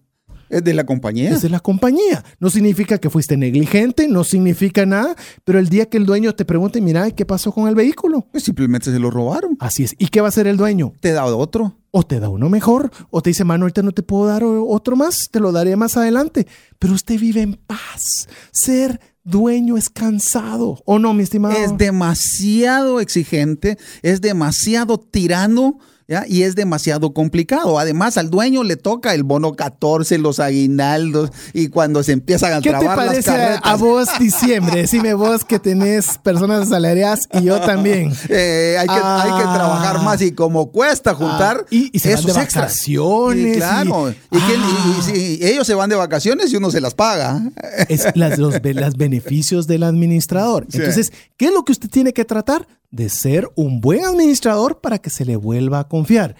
Es de la compañía. Es de la compañía. No significa que fuiste negligente, no significa nada, pero el día que el dueño te pregunte, mira, ¿qué pasó con el vehículo? Pues simplemente se lo robaron. Así es. ¿Y qué va a hacer el dueño? Te da otro. O te da uno mejor, o te dice, mano, ahorita no te puedo dar otro más, te lo daré más adelante. Pero usted vive en paz. Ser dueño es cansado. ¿O no, mi estimado? Es demasiado exigente, es demasiado tirano. ¿Ya? Y es demasiado complicado. Además, al dueño le toca el bono 14, los aguinaldos, y cuando se empiezan a ¿Qué te trabar parece a, carretas. a vos diciembre? Decime vos que tenés personas asalariadas y yo también. Eh, hay, que, Ah. hay que trabajar más y como cuesta juntar Ah, y- y se van esos de extras. vacaciones, Y claro. y- que- y- Ah. ellos se van de vacaciones y uno se las paga. Es las, los las beneficios del administrador. Sí. Entonces, ¿qué es lo que usted tiene que tratar? De ser un buen administrador para que se le vuelva a confiar.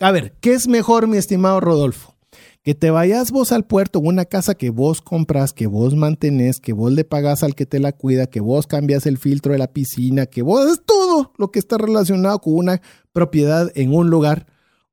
A ver, ¿qué es mejor, mi estimado Rodolfo? Que te vayas vos al puerto una casa que vos compras, que vos mantenés, que vos le pagas al que te la cuida, que vos cambias el filtro de la piscina, que vos es todo lo que está relacionado con una propiedad en un lugar.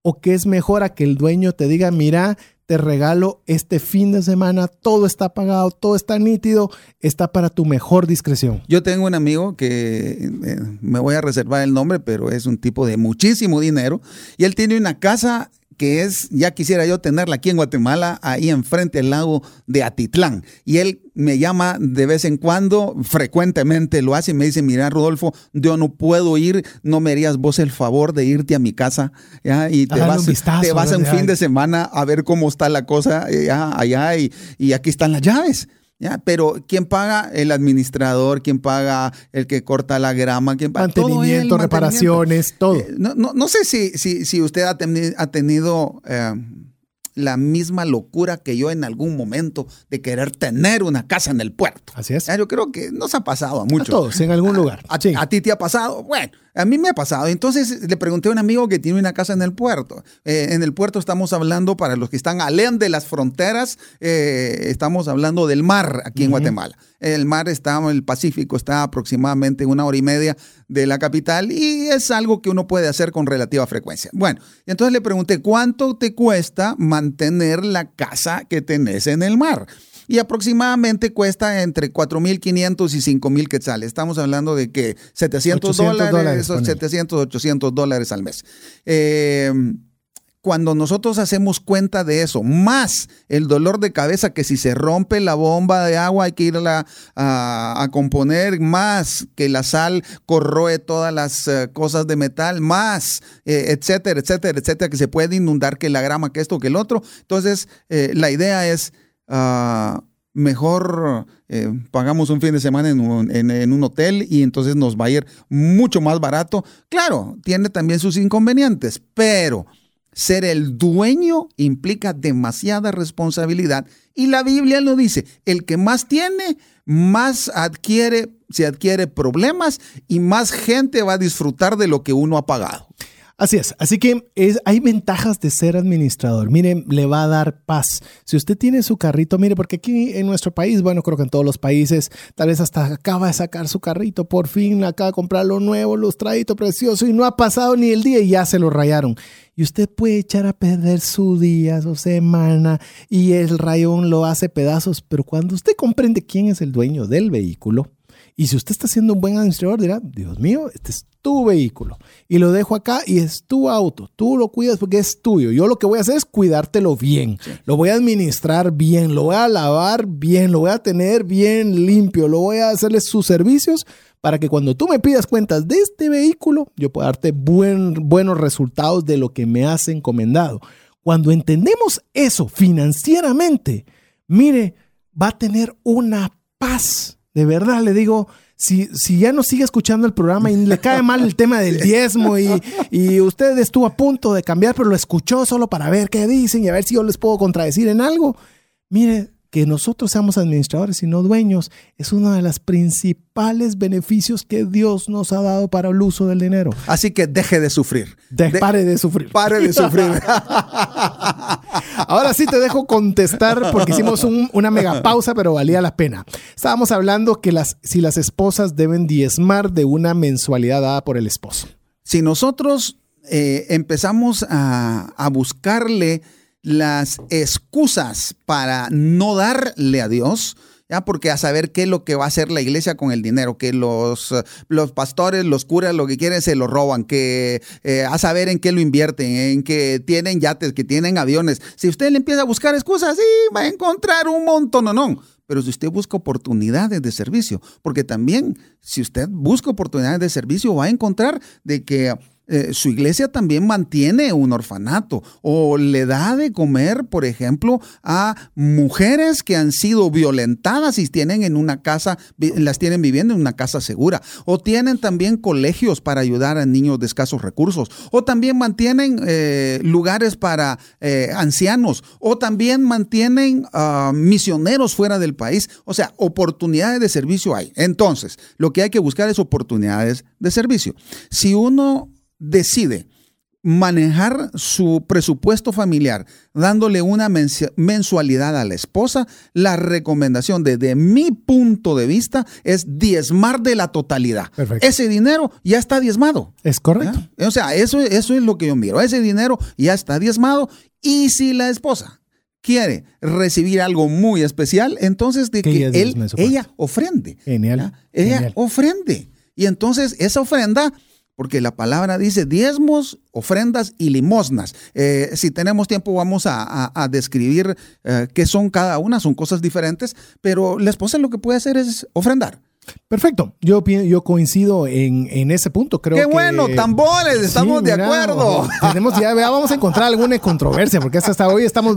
O qué es mejor a que el dueño te diga, mira, te regalo este fin de semana, todo está pagado, todo está nítido, está para tu mejor discreción. Yo tengo un amigo que eh, me voy a reservar el nombre, pero es un tipo de muchísimo dinero y él tiene una casa que es, ya quisiera yo tenerla aquí en Guatemala, ahí enfrente al lago de Atitlán. Y él me llama de vez en cuando, frecuentemente lo hace y me dice, mira Rodolfo, yo no puedo ir, no me harías vos el favor de irte a mi casa, ¿ya? Y te vas, te vas un fin de semana a ver cómo está la cosa allá y, y aquí están las llaves. ¿Ya? Pero ¿quién paga? El administrador, ¿quién paga el que corta la grama? ¿quién paga? Mantenimiento, reparaciones, todo. Eh, no, no, no, sé si, si, si usted ha, ha tenido eh, la misma locura que yo en algún momento de querer tener una casa en el puerto. Así es. Yo creo que nos ha pasado a muchos. A todos, en algún lugar. A, a, ti te ha pasado. Bueno, a mí me ha pasado. Entonces le pregunté a un amigo que tiene una casa en el puerto. Eh, en el puerto estamos hablando, para los que están alén de las fronteras, eh, estamos hablando del mar aquí en Guatemala. El mar está, el Pacífico está aproximadamente una hora y media de la capital y es algo que uno puede hacer con relativa frecuencia. Bueno, entonces le pregunté, ¿cuánto te cuesta mantener la casa que tenés en el mar? Y aproximadamente cuesta entre 4.500 y 5.000 quetzales. Estamos hablando de que 700 dólares, 700, 800 dólares al mes. Eh, cuando nosotros hacemos cuenta de eso, más el dolor de cabeza que si se rompe la bomba de agua hay que irla a, componer, más que la sal corroe todas las eh, cosas de metal, más, eh, etcétera, etcétera, etcétera, que se puede inundar que la grama, que esto, que el otro. Entonces, eh, la idea es... Ah, mejor pagamos un fin de semana en un, hotel y entonces nos va a ir mucho más barato. Claro, tiene también sus inconvenientes, pero ser el dueño implica demasiada responsabilidad y la Biblia lo dice, el que más tiene, más adquiere, se adquiere problemas y más gente va a disfrutar de lo que uno ha pagado. Así es, así que hay ventajas de ser administrador. Mire, le va a dar paz. Si usted tiene su carrito, mire, porque aquí en nuestro país, bueno, creo que en todos los países, tal vez hasta acaba de sacar su carrito, por fin acaba de comprar lo nuevo, lustradito, precioso, y no ha pasado ni el día y ya se lo rayaron. Y usted puede echar a perder su día, su semana, y el rayón lo hace pedazos, pero cuando usted comprende quién es el dueño del vehículo, y si usted está siendo un buen administrador, dirá, Dios mío, este es tu vehículo. Y lo dejo acá y es tu auto. Tú lo cuidas porque es tuyo. Yo lo que voy a hacer es cuidártelo bien. Lo voy a administrar bien. Lo voy a lavar bien. Lo voy a tener bien limpio. Lo voy a hacerle sus servicios para que cuando tú me pidas cuentas de este vehículo, yo pueda darte buen, buenos resultados de lo que me has encomendado. Cuando entendemos eso financieramente, mire, va a tener una paz de verdad, le digo, si, si ya no sigue escuchando el programa y le cae mal el (laughs) tema del diezmo y, y usted estuvo a punto de cambiar, pero lo escuchó solo para ver qué dicen y a ver si yo les puedo contradecir en algo, mire, que nosotros seamos administradores y no dueños es uno de los principales beneficios que Dios nos ha dado para el uso del dinero. Así que deje de sufrir. pare de sufrir. Pare de sufrir. (laughs) Ahora sí te dejo contestar porque hicimos una mega pausa, pero valía la pena. Estábamos hablando que las, si las esposas deben diezmar de una mensualidad dada por el esposo. Si nosotros eh, empezamos a, a buscarle las excusas para no darle a Dios, ya porque a saber qué es lo que va a hacer la iglesia con el dinero, que los, los pastores, los curas, lo que quieren se lo roban, que eh, a saber en qué lo invierten, en que tienen yates, que tienen aviones. Si usted le empieza a buscar excusas, sí, va a encontrar un montón, no, no. Pero si usted busca oportunidades de servicio, porque también si usted busca oportunidades de servicio, va a encontrar de que eh, su iglesia también mantiene un orfanato o le da de comer, por ejemplo, a mujeres que han sido violentadas y tienen en una casa, las tienen viviendo en una casa segura. O tienen también colegios para ayudar a niños de escasos recursos. O también mantienen eh, lugares para eh, ancianos. O también mantienen ah, misioneros fuera del país. O sea, oportunidades de servicio hay. Entonces, lo que hay que buscar es oportunidades de servicio. Si uno decide manejar su presupuesto familiar dándole una mensualidad a la esposa, la recomendación desde mi punto de vista es diezmar de la totalidad. Ese dinero ya está diezmado. Es correcto. O sea, eso, eso es lo que yo miro. Ese dinero ya está diezmado y si la esposa quiere recibir algo muy especial, entonces de que, él, ella ofrende. Genial. Ella ofrende. Y entonces esa ofrenda porque la palabra dice diezmos, ofrendas y limosnas. Eh, si tenemos tiempo vamos a, describir eh, qué son cada una, son cosas diferentes, pero la esposa lo que puede hacer es ofrendar. Perfecto, yo, yo coincido en, ese punto. Creo Qué bueno, tambores, estamos de acuerdo. Tenemos ya, vamos a encontrar alguna controversia, porque hasta hoy estamos,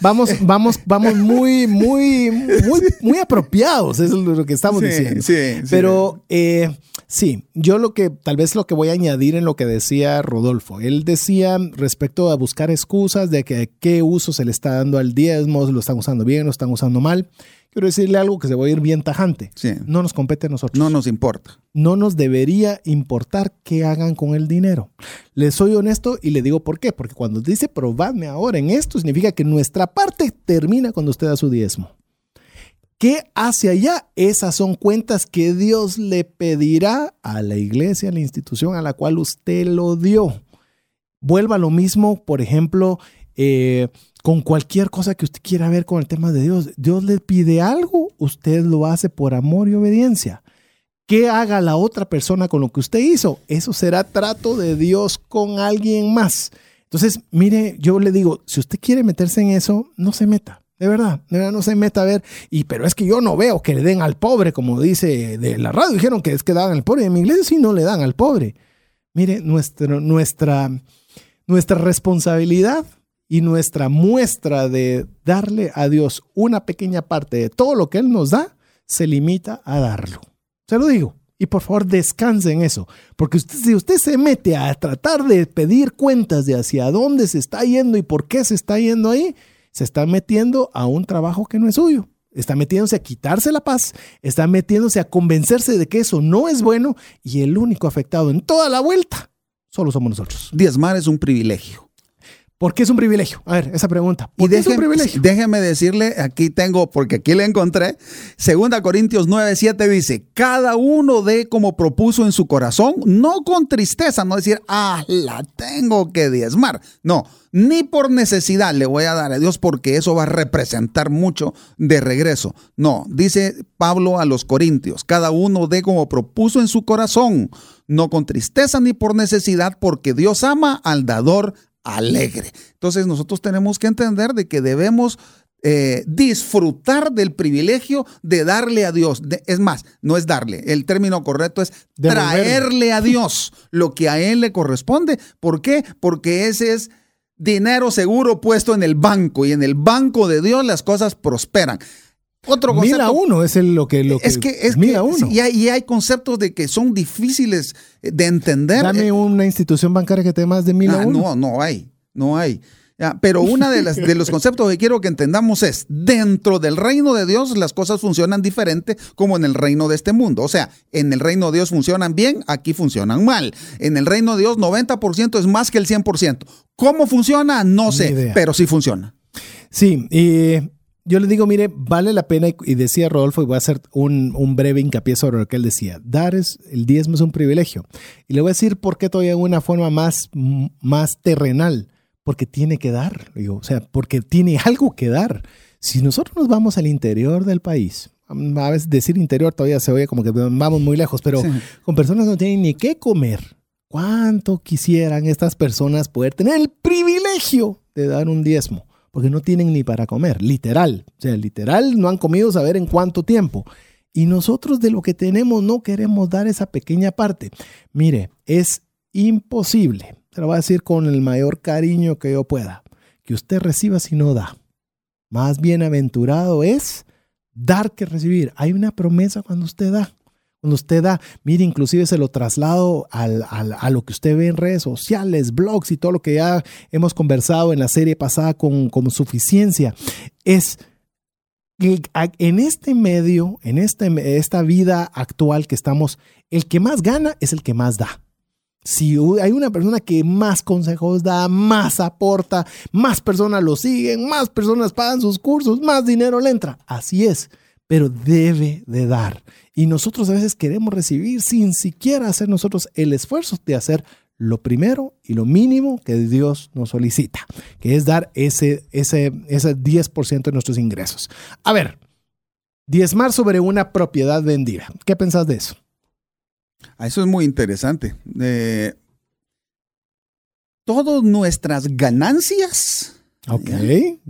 vamos, vamos, vamos muy, muy, muy, muy apropiados, eso es lo que estamos diciendo. Sí, Pero eh, Sí, yo lo que tal vez lo que voy a añadir en lo que decía Rodolfo, él decía respecto a buscar excusas de que qué uso se le está dando al diezmo, lo están usando bien, lo están usando mal. Quiero decirle algo que se va a ir bien tajante. No nos compete a nosotros. No nos importa. No nos debería importar qué hagan con el dinero. Les soy honesto y le digo por qué. Porque cuando dice probadme ahora en esto, significa que nuestra parte termina cuando usted da su diezmo. ¿Qué hace allá? Esas son cuentas que Dios le pedirá a la iglesia, a la institución a la cual usted lo dio. Vuelva lo mismo, por ejemplo, eh, con cualquier cosa que usted quiera ver con el tema de Dios. Dios le pide algo, usted lo hace por amor y obediencia. ¿Qué haga la otra persona con lo que usted hizo? Eso será trato de Dios con alguien más. Entonces, mire, yo le digo, si usted quiere meterse en eso, no se meta. De verdad, de verdad no se meta a ver. Y pero es que yo no veo que le den al pobre, como dice de la radio. Dijeron que es que dan al pobre. En mi iglesia sí no le dan al pobre. Mire, nuestra, nuestra, nuestra responsabilidad y nuestra muestra de darle a Dios una pequeña parte de todo lo que Él nos da, se limita a darlo. Se lo digo. Y por favor descanse en eso. Porque usted, si usted se mete a tratar de pedir cuentas de hacia dónde se está yendo y por qué se está yendo ahí, se está metiendo a un trabajo que no es suyo. Está metiéndose a quitarse la paz, está metiéndose a convencerse de que eso no es bueno y el único afectado en toda la vuelta solo somos nosotros. Diezmar es un privilegio. ¿Por qué es un privilegio? A ver, esa pregunta. ¿Por qué es un privilegio? Déjeme decirle, aquí tengo, porque aquí le encontré, 2 Corintios 9, 7 dice, cada uno de como propuso en su corazón, no con tristeza, no decir, ah, la tengo que diezmar. No, ni por necesidad le voy a dar a Dios porque eso va a representar mucho de regreso. No, dice Pablo a los Corintios, cada uno de como propuso en su corazón, no con tristeza ni por necesidad, porque Dios ama al dador alegre. Entonces nosotros tenemos que entender de que debemos eh, disfrutar del privilegio de darle a Dios. es más, no es darle, el término correcto es traerle a Dios lo que a Él le corresponde. ¿Por qué? Porque ese es dinero seguro puesto en el banco y en el banco de Dios las cosas prosperan. Otro concepto. Mira uno es lo que lo es que es mira uno. Y hay, hay, conceptos de que son difíciles de entender. Dame una institución bancaria que te dé más de mil a ah, uno. No, no hay, no hay. pero uno de, de los conceptos que quiero que entendamos es, dentro del reino de Dios las cosas funcionan diferente como en el reino de este mundo. O sea, en el reino de Dios funcionan bien, aquí funcionan mal. En el reino de Dios 90% es más que el 100%. ¿Cómo funciona? No sé, pero sí funciona. Sí, y yo le digo, mire, vale la pena, y decía Rodolfo, y voy a hacer un, breve hincapié sobre lo que él decía, dar es, el diezmo es un privilegio. Y le voy a decir por qué todavía de una forma más, más terrenal, porque tiene que dar, digo, o sea, porque tiene algo que dar. Si nosotros nos vamos al interior del país, a veces decir interior todavía se oye como que vamos muy lejos, pero con personas que no tienen ni qué comer, ¿cuánto quisieran estas personas poder tener el privilegio de dar un diezmo? Porque no tienen ni para comer, literal. O sea, literal, no han comido saber en cuánto tiempo. Y nosotros de lo que tenemos no queremos dar esa pequeña parte. Mire, es imposible, se lo voy a decir con el mayor cariño que yo pueda, que usted reciba si no da. Más bienaventurado es dar que recibir. Hay una promesa cuando usted da. Cuando usted da, mire, inclusive se lo traslado a lo que usted ve en redes sociales, blogs y todo lo que ya hemos conversado en la serie pasada con, suficiencia. Es en este medio, en este, esta vida actual que estamos, el que más gana es el que más da. Si hay una persona que más consejos da, más aporta, más personas lo siguen, más personas pagan sus cursos, más dinero le entra. Así es, pero debe de dar. Y nosotros a veces queremos recibir sin siquiera hacer nosotros el esfuerzo de hacer lo primero y lo mínimo que Dios nos solicita, que es dar ese, ese, ese 10% de nuestros ingresos. A ver, diezmar sobre una propiedad vendida. ¿Qué pensás de eso? Ah, eso es muy interesante. Eh, todas nuestras ganancias Ok.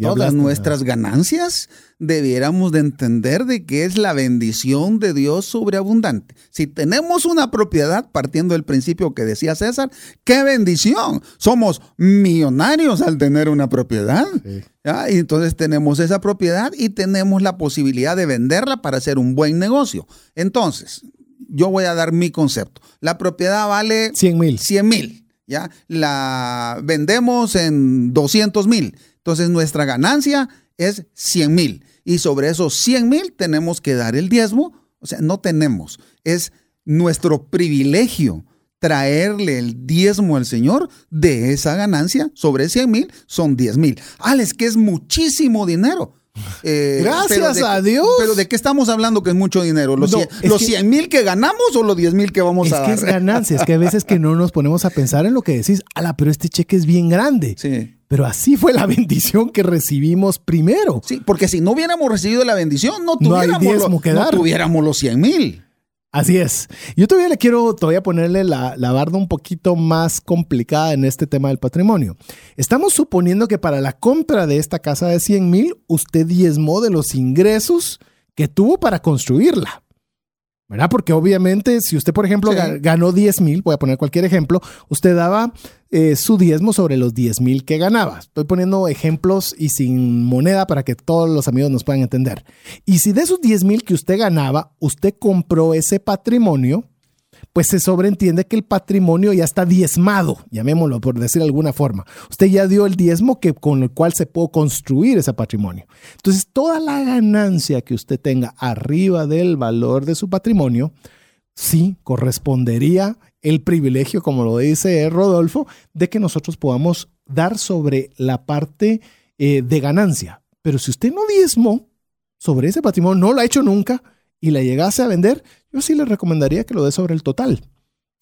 Todas nuestras ganancias debiéramos de entender de que es la bendición de Dios sobreabundante. Si tenemos una propiedad, partiendo del principio que decía César, qué bendición. Somos millonarios al tener una propiedad. Y entonces tenemos esa propiedad y tenemos la posibilidad de venderla para hacer un buen negocio. Entonces, yo voy a dar mi concepto. La propiedad vale 100 mil. 100 mil. ¿Ya? La vendemos en 200 mil. Entonces nuestra ganancia es 100 mil. Y sobre esos 100 mil tenemos que dar el diezmo. O sea, no tenemos. Es nuestro privilegio traerle el diezmo al Señor de esa ganancia sobre 100 mil son 10 mil. Alex, que es muchísimo dinero. Eh, Gracias a Dios. Pero ¿de qué estamos hablando que es mucho dinero? ¿Los, 100 mil que ganamos o los 10 mil que vamos a dar? Es que es ganancia, es que a veces que no nos ponemos a pensar en lo que decís, ala, pero este cheque es bien grande. Sí. Pero así fue la (laughs) bendición que recibimos primero. Sí, porque si no hubiéramos recibido la bendición, no tuviéramos, no tuviéramos los 100 mil. Así es. Yo todavía le quiero todavía ponerle la, la, barda un poquito más complicada en este tema del patrimonio. Estamos suponiendo que para la compra de esta casa de 100 mil, usted diezmó de los ingresos que tuvo para construirla. ¿Verdad? Porque obviamente si usted, por ejemplo, ganó 10 mil, voy a poner cualquier ejemplo, usted daba eh, su diezmo sobre los 10 mil que ganaba. Estoy poniendo ejemplos y sin moneda para que todos los amigos nos puedan entender. Y si de esos 10 mil que usted ganaba, usted compró ese patrimonio, pues se sobreentiende que el patrimonio ya está diezmado, llamémoslo por decir de alguna forma. Usted ya dio el diezmo que, con el cual se puede construir ese patrimonio. Entonces, toda la ganancia que usted tenga arriba del valor de su patrimonio, sí correspondería el privilegio, como lo dice Rodolfo, de que nosotros podamos dar sobre la parte eh, de ganancia. Pero si usted no diezmó sobre ese patrimonio, no lo ha hecho nunca y la llegase a vender, yo sí le recomendaría que lo dé sobre el total.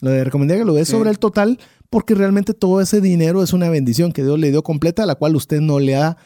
Le recomendaría que lo dé sobre el total porque realmente todo ese dinero es una bendición que Dios le dio completa, a la cual usted no le ha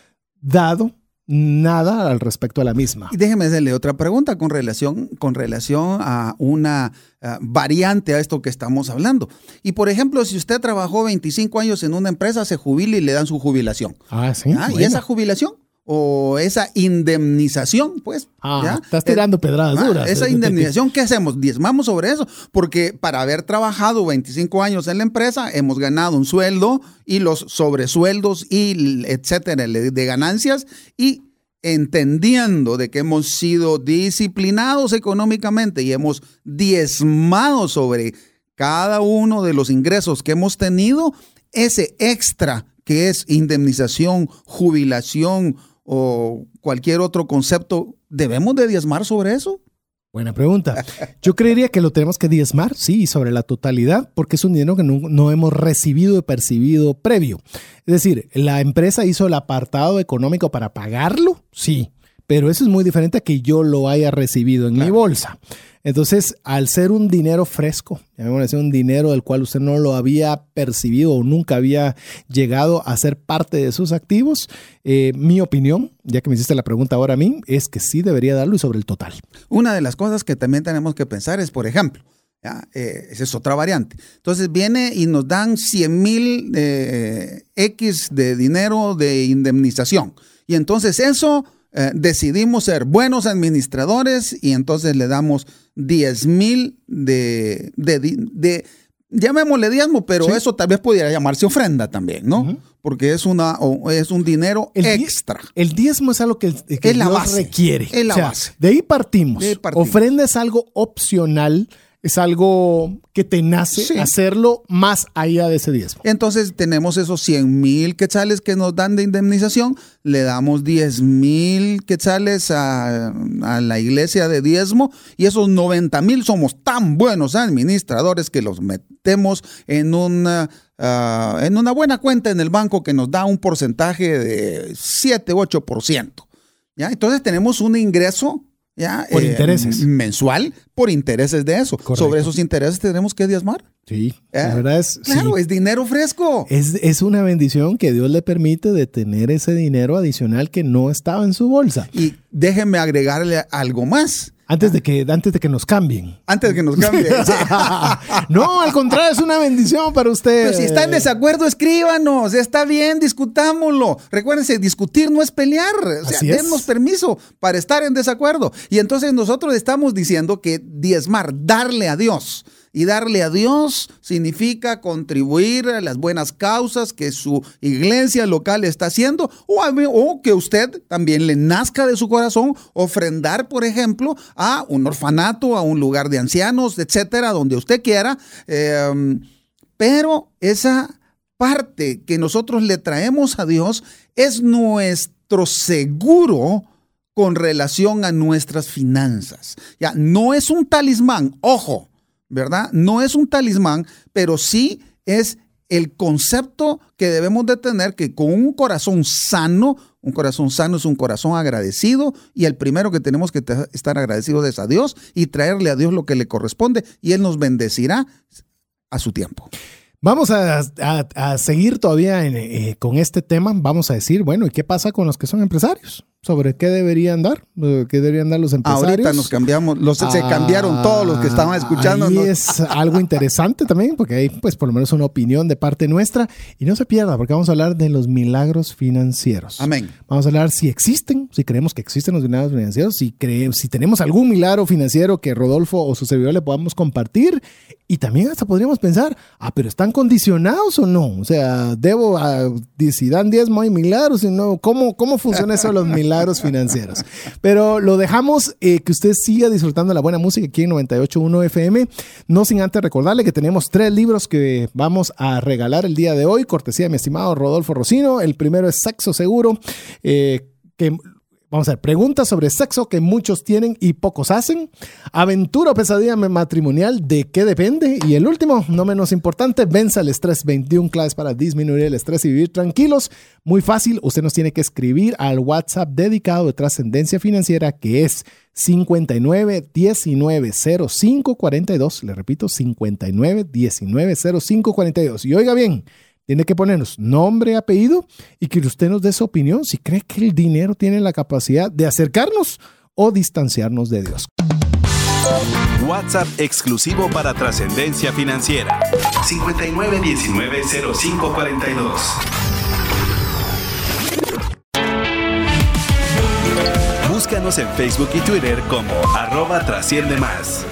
dado nada al respecto a la misma. Y déjeme hacerle otra pregunta con relación, con relación a una variante a esto que estamos hablando. Y por ejemplo, si usted trabajó 25 años en una empresa, se jubila y le dan su jubilación. Ah, sí. ¿Ah? Y esa jubilación o esa indemnización, pues. Ah, estás tirando pedradas ah, duras. Esa indemnización, ¿qué hacemos? Diezmamos sobre eso, porque para haber trabajado 25 años en la empresa, hemos ganado un sueldo y los sobresueldos y etcétera de ganancias y entendiendo de que hemos sido disciplinados económicamente y hemos diezmado sobre cada uno de los ingresos que hemos tenido, ese extra que es indemnización, jubilación o cualquier otro concepto, ¿debemos de diezmar sobre eso? Buena pregunta. (laughs) Yo creería que lo tenemos que diezmar, sí, sobre la totalidad, porque es un dinero que no, hemos recibido y percibido previo. Es decir, ¿la empresa hizo el apartado económico para pagarlo? Sí, pero eso es muy diferente a que yo lo haya recibido en mi bolsa. Entonces, al ser un dinero fresco, llamémosle un dinero del cual usted no lo había percibido o nunca había llegado a ser parte de sus activos, eh, mi opinión, ya que me hiciste la pregunta ahora a mí, es que sí debería darlo y sobre el total. Una de las cosas que también tenemos que pensar es, por ejemplo, eh, esa es otra variante. Entonces viene y nos dan 100 mil eh, X de dinero de indemnización. Y entonces eso eh, decidimos ser buenos administradores y entonces le damos 10 mil de, de, llamémosle diezmo, pero eso tal vez pudiera llamarse ofrenda también, ¿no? Porque es, una, es un dinero extra. El diezmo es algo que, que la Dios requiere. Es la base. De ahí partimos. Ofrenda es algo opcional es algo que te nace hacerlo más allá de ese diezmo. Entonces tenemos esos 100 mil quetzales que nos dan de indemnización, le damos 10 mil quetzales a, la iglesia de diezmo y esos 90 mil somos tan buenos administradores que los metemos en una, ah, en una buena cuenta en el banco que nos da un porcentaje de 7, 8%. ¿ya? Entonces tenemos un ingreso ¿ya? Por Eh, intereses. mensual por intereses de eso. Correcto. Sobre esos intereses tenemos que diezmar. Sí, ¿eh? la verdad es, Claro, sí. es dinero fresco. es, es una bendición que Dios le permite de tener ese dinero adicional que no estaba en su bolsa. Y déjenme agregarle algo más. Antes de que, antes de que nos cambien. Antes de que nos (laughs) cambie. Sí. no, al contrario, es una bendición para usted. Pero si está en desacuerdo, escríbanos. Está bien, discutámoslo. Recuérdense, discutir no es pelear. O sea, Así es. dennos permiso para estar en desacuerdo. Y entonces nosotros estamos diciendo que diezmar, darle a Dios. Y darle a Dios significa contribuir a las buenas causas que su iglesia local está haciendo o, que usted también le nazca de su corazón ofrendar, por ejemplo, a un orfanato, a un lugar de ancianos, etcétera, donde usted quiera. Eh, pero esa parte que nosotros le traemos a Dios es nuestro seguro con relación a nuestras finanzas. Ya, no es un talismán, ojo, ¿verdad? No es un talismán, pero sí es el concepto que debemos de tener que con un corazón sano, un corazón sano es un corazón agradecido y el primero que tenemos que estar agradecidos es a Dios y traerle a Dios lo que le corresponde y Él nos bendecirá a su tiempo. Vamos a seguir todavía en, eh, con este tema. Vamos a decir, bueno, ¿y qué pasa con los que son empresarios? ¿Sobre qué deberían dar? Eh, ¿Qué deberían dar los empresarios? Ahorita nos cambiamos, los, se Ah, cambiaron todos los que estaban escuchando. ¿no? es algo interesante también, porque hay pues por lo menos una opinión de parte nuestra. Y no se pierda, porque vamos a hablar de los milagros financieros. Amén. Vamos a hablar si existen, si creemos que existen los milagros financieros, si, creemos, si tenemos algún milagro financiero que Rodolfo o su servidor le podamos compartir. Y también hasta podríamos pensar, ah, pero ¿están condicionados o no? O sea, debo, ah, si dan diezmo hay milagros, y no, ¿cómo, ¿cómo funciona eso de los milagros financieros? Pero lo dejamos eh, que usted siga disfrutando la buena música aquí en 98.1 FM. No sin antes recordarle que tenemos tres libros que vamos a regalar el día de hoy, cortesía de mi estimado Rodolfo Rocino. El primero es Sexo Seguro, eh, que Vamos a ver, preguntas sobre sexo que muchos tienen y pocos hacen. Aventura o pesadilla matrimonial, ¿de qué depende? Y el último, no menos importante, venza el estrés. 21 claves para disminuir el estrés y vivir tranquilos. Muy fácil, usted nos tiene que escribir al WhatsApp dedicado de trascendencia financiera que es 59 19 05 42. Le repito, 59 19 05 42. Y oiga bien, tiene que ponernos nombre, apellido y que usted nos dé su opinión si cree que el dinero tiene la capacidad de acercarnos o distanciarnos de Dios. WhatsApp exclusivo para trascendencia financiera. 59190542. Búscanos en Facebook y Twitter como arroba trasciende más.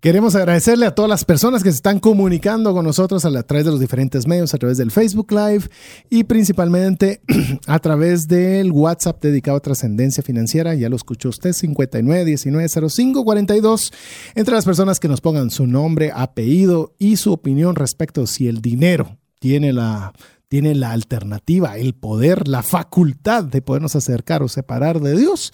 Queremos agradecerle a todas las personas que se están comunicando con nosotros a, a través de los diferentes medios, a través del Facebook Live y principalmente (clears throat) a través del WhatsApp dedicado a trascendencia financiera. Ya lo escuchó usted, 59190542. Entre las personas que nos pongan su nombre, apellido y su opinión respecto si el dinero tiene la, tiene la alternativa, el poder, la facultad de podernos acercar o separar de Dios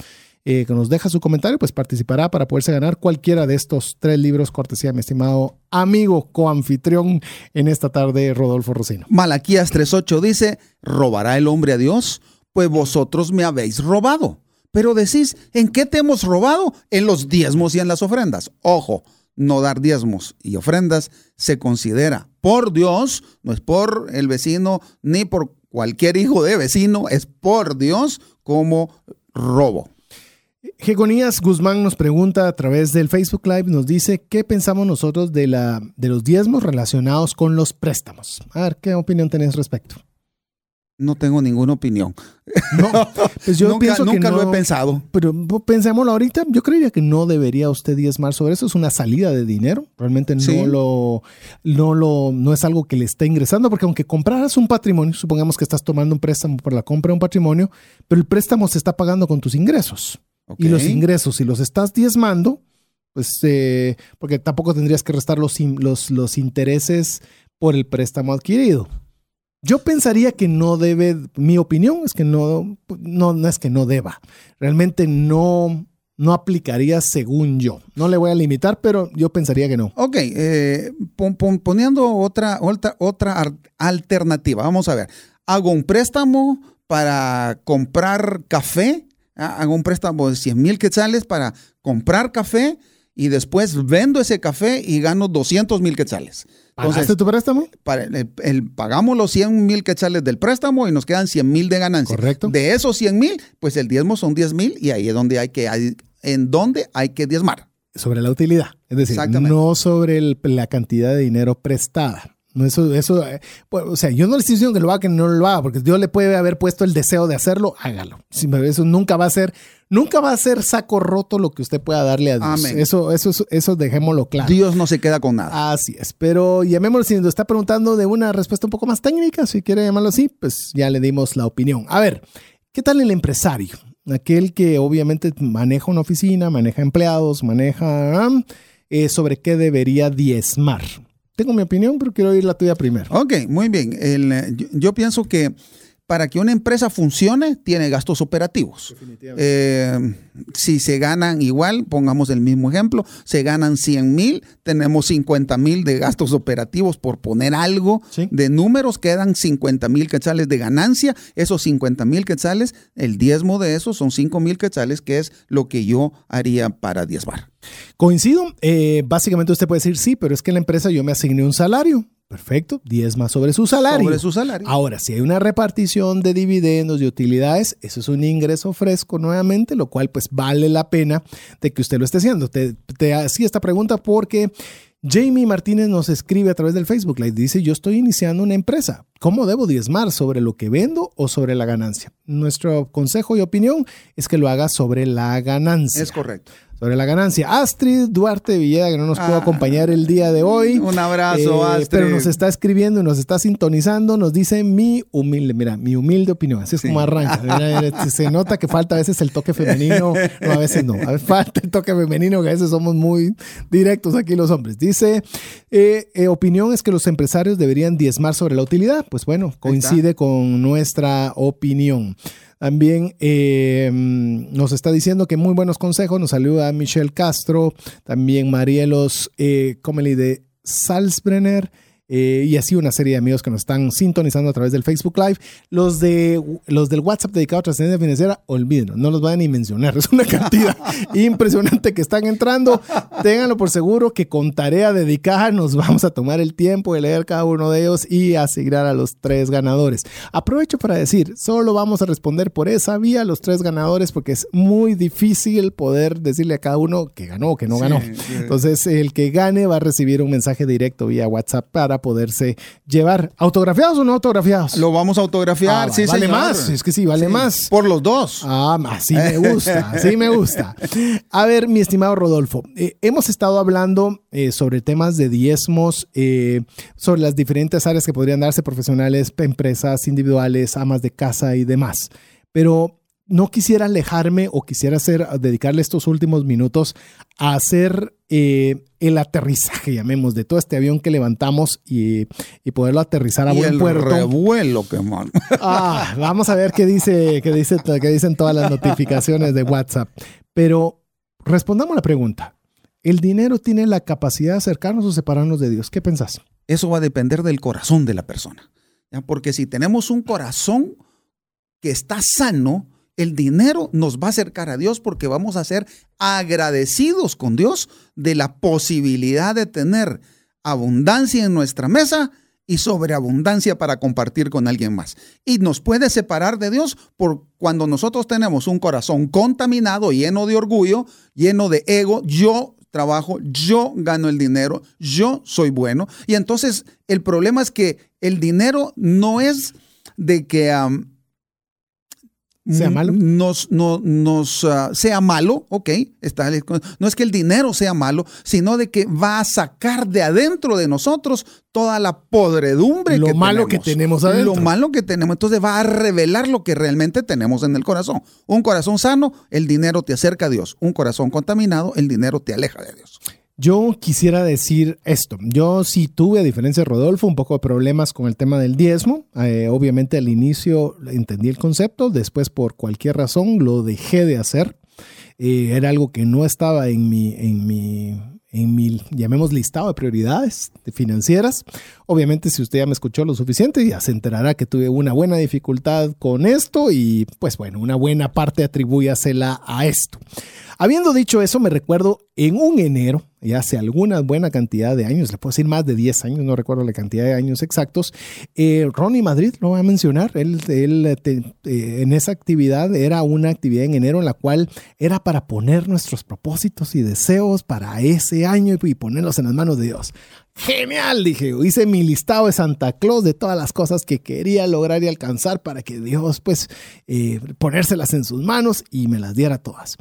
eh, que nos deja su comentario, pues participará para poderse ganar cualquiera de estos tres libros, cortesía mi estimado amigo coanfitrión en esta tarde, Rodolfo Rocino. Malaquías 3.8 dice, ¿robará el hombre a Dios? Pues vosotros me habéis robado. Pero decís, ¿en qué te hemos robado? En los diezmos y en las ofrendas. Ojo, no dar diezmos y ofrendas se considera por Dios, no es por el vecino ni por cualquier hijo de vecino, es por Dios como robo. Jegonías Guzmán nos pregunta a través del Facebook Live, nos dice, ¿qué pensamos nosotros de, la, de los diezmos relacionados con los préstamos? A ver, ¿qué opinión tenés respecto? No tengo ninguna opinión. No, pues yo (laughs) nunca pienso que nunca lo he pensado. Pero pensémoslo ahorita, yo creería que no debería usted diezmar sobre eso, es una salida de dinero, realmente no Sí. lo, no lo, no es algo que le está ingresando, porque aunque compraras un patrimonio, supongamos que estás tomando un préstamo por la compra de un patrimonio, pero el préstamo se está pagando con tus ingresos. Y los ingresos, si los estás diezmando, pues, eh, porque tampoco tendrías que restar los, los, los intereses por el préstamo adquirido. Yo pensaría que no debe, mi opinión es que no, no, no es que no deba. Realmente no, no aplicaría según yo. No le voy a limitar, pero yo pensaría que no. Ok, eh, poniendo otra, otra, otra alternativa. Vamos a ver. Hago un préstamo para comprar café. Ah, hago un préstamo de 100 mil quetzales para comprar café y después vendo ese café y gano 200 mil quetzales. ¿Pagaste tu préstamo? Para el, pagamos los 100 mil quetzales del préstamo y nos quedan 100 mil de ganancia. Correcto. De esos 100 mil, pues el diezmo son 10 mil y ahí es donde hay que, en donde hay que diezmar. Sobre la utilidad, es decir, no sobre la cantidad de dinero prestada. No, eso, eso, eh, pues, o sea, yo no le estoy diciendo que lo haga, que no lo haga, porque Dios le puede haber puesto el deseo de hacerlo, hágalo. Eso nunca va a ser, nunca va a ser saco roto lo que usted pueda darle a Dios. Eso, eso, eso, dejémoslo claro. Dios no se queda con nada. Así es. Pero llamémoslo si nos está preguntando de una respuesta un poco más técnica, si quiere llamarlo así, pues ya le dimos la opinión. A ver, ¿qué tal el empresario? Aquel que obviamente maneja una oficina, maneja empleados, maneja eh, sobre qué debería diezmar tengo mi opinión, pero quiero oír la tuya primero. Ok, muy bien. Yo, pienso que para que una empresa funcione, tiene gastos operativos. Eh, si se ganan igual, pongamos el mismo ejemplo, se ganan 100 mil, tenemos 50 mil de gastos operativos por poner algo de números, quedan 50 mil quetzales de ganancia. Esos 50 mil quetzales, el diezmo de esos son 5 mil quetzales, que es lo que yo haría para diezmar. Coincido. Eh, básicamente usted puede decir, sí, pero es que en la empresa yo me asigné un salario. Perfecto, 10 más sobre su salario. Sobre su salario. Ahora, si hay una repartición de dividendos y utilidades, eso es un ingreso fresco nuevamente, lo cual pues vale la pena de que usted lo esté haciendo. Te, te hacía esta pregunta porque Jamie Martínez nos escribe a través del Facebook dice, yo estoy iniciando una empresa. ¿Cómo debo diezmar? ¿Sobre lo que vendo o sobre la ganancia? Nuestro consejo y opinión es que lo haga sobre la ganancia. Es correcto sobre la ganancia. Astrid Duarte Villeda, que no nos pudo ah. acompañar el día de hoy. Un abrazo, eh, Astrid. Pero nos está escribiendo y nos está sintonizando, nos dice mi humilde, mira, mi humilde opinión. Así es como arranca. (laughs) se nota que falta a veces el toque femenino, no, a veces no. A veces falta el toque femenino, que a veces somos muy directos aquí los hombres. Dice, eh, eh, opinión es que los empresarios deberían diezmar sobre la utilidad. Pues bueno, coincide con nuestra opinión. También eh, nos está diciendo que muy buenos consejos. Nos saluda Michelle Castro, también Marielos eh, Comely de Salzbrenner. Eh, y así una serie de amigos que nos están sintonizando a través del Facebook Live. Los, de, los del WhatsApp dedicado a trascendencia financiera, olvídenlo, no los vayan ni mencionar. (laughs) Es una cantidad (laughs) impresionante que están entrando. Ténganlo por seguro que con tarea dedicada nos vamos a tomar el tiempo de leer cada uno de ellos y asignar a los tres ganadores. Aprovecho para decir, solo vamos a responder por esa vía los tres ganadores porque es muy difícil poder decirle a cada uno que ganó o que no ganó. Entonces, el que gane va a recibir un mensaje directo vía WhatsApp para poderse llevar. ¿Autografiados o no autografiados? Lo vamos a autografiar, ah, sí, Vale más, es que sí, vale más. Por los dos. Ah, así me gusta, (laughs) así me gusta. A ver, mi estimado Rodolfo, eh, hemos estado hablando eh, sobre temas de diezmos, eh, sobre las diferentes áreas que podrían darse profesionales, empresas individuales, amas de casa y demás. Pero no quisiera alejarme o quisiera hacer, dedicarle estos últimos minutos a hacer eh, el aterrizaje, llamemos, de todo este avión que levantamos y, poderlo aterrizar a buen el puerto. revuelo que mal. Ah, vamos a ver qué dice, qué dice, qué dicen todas las notificaciones de WhatsApp. Pero respondamos la pregunta. ¿El dinero tiene la capacidad de acercarnos o separarnos de Dios? ¿Qué pensás? Eso va a depender del corazón de la persona. Porque si tenemos un corazón que está sano, el dinero nos va a acercar a Dios porque vamos a ser agradecidos con Dios de la posibilidad de tener abundancia en nuestra mesa y sobreabundancia para compartir con alguien más. Y nos puede separar de Dios por cuando nosotros tenemos un corazón contaminado, lleno de orgullo, lleno de ego, yo trabajo, yo gano el dinero, yo soy bueno. Y entonces el problema es que el dinero no es de que sea malo. Nos, no, nos ah, sea malo, ok, está, no es que el dinero sea malo, sino de que va a sacar de adentro de nosotros toda la podredumbre lo malo que tenemos adentro. Lo malo que tenemos, entonces va a revelar lo que realmente tenemos en el corazón. Un corazón sano, el dinero te acerca a Dios. Un corazón contaminado, el dinero te aleja de Dios. Yo quisiera decir esto. Yo sí tuve, a diferencia de Rodolfo, un poco de problemas con el tema del diezmo. Eh, obviamente al inicio entendí el concepto, después por cualquier razón lo dejé de hacer. Eh, era algo que no estaba en mi, en mi, en mi, llamemos listado de prioridades financieras. Obviamente, si usted ya me escuchó lo suficiente, ya se enterará que tuve una buena dificultad con esto y pues bueno, una buena parte atribúyasela a esto. Habiendo dicho eso, me recuerdo en un enero, y hace alguna buena cantidad de años, le puedo decir más de 10 años, no recuerdo la cantidad de años exactos, eh, Ronnie Madrid, lo voy a mencionar, él, él eh, en esa actividad era una actividad en enero en la cual era para poner nuestros propósitos y deseos para ese año y ponerlos en las manos de Dios. Genial, dije, hice mi listado de Santa Claus de todas las cosas que quería lograr y alcanzar para que Dios pues eh, ponérselas en sus manos y me las diera todas.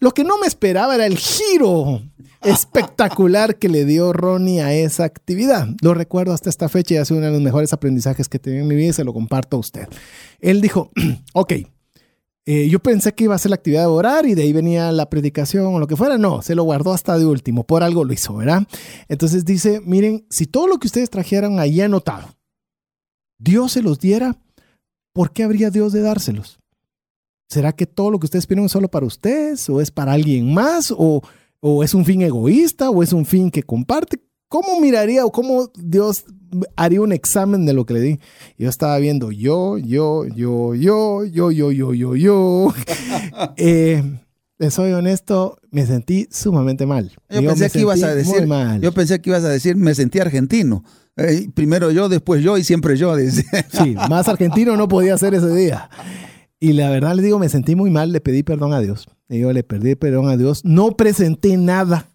Lo que no me esperaba era el giro espectacular que le dio Ronnie a esa actividad. Lo recuerdo hasta esta fecha y ha sido uno de los mejores aprendizajes que he en mi vida y se lo comparto a usted. Él dijo, (clears throat) ok, eh, yo pensé que iba a ser la actividad de orar y de ahí venía la predicación o lo que fuera. No, se lo guardó hasta de último. Por algo lo hizo, ¿verdad? Entonces dice, miren, si todo lo que ustedes trajeran ahí anotado, Dios se los diera, ¿por qué habría Dios de dárselos? ¿Será que todo lo que ustedes piden es solo para ustedes o es para alguien más o, o es un fin egoísta o es un fin que comparte? ¿Cómo miraría o cómo Dios haría un examen de lo que le di? Yo estaba viendo yo, yo, yo, yo, yo, yo, yo, yo, yo. (laughs) eh, soy honesto, me sentí sumamente mal. Yo pensé que ibas a decir, yo pensé que ibas a decir, me sentí argentino. Eh, primero yo, después yo y siempre yo. (laughs) Sí, más argentino no podía ser ese día. Y la verdad le digo, me sentí muy mal, le pedí perdón a Dios. Le digo, le pedí perdón a Dios. No presenté nada.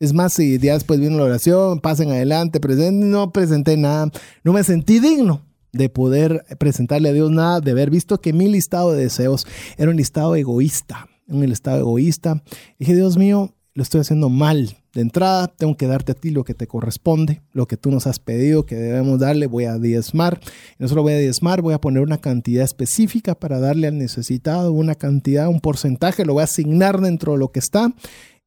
Es más, si ya después vino la oración, pasen adelante, presenten, no presenté nada. No me sentí digno de poder presentarle a Dios nada, de haber visto que mi listado de deseos era un listado egoísta, un listado egoísta. dije, Dios mío, lo estoy haciendo mal. De entrada, tengo que darte a ti lo que te corresponde, lo que tú nos has pedido que debemos darle, voy a diezmar. No solo voy a diezmar, voy a poner una cantidad específica para darle al necesitado, una cantidad, un porcentaje, lo voy a asignar dentro de lo que está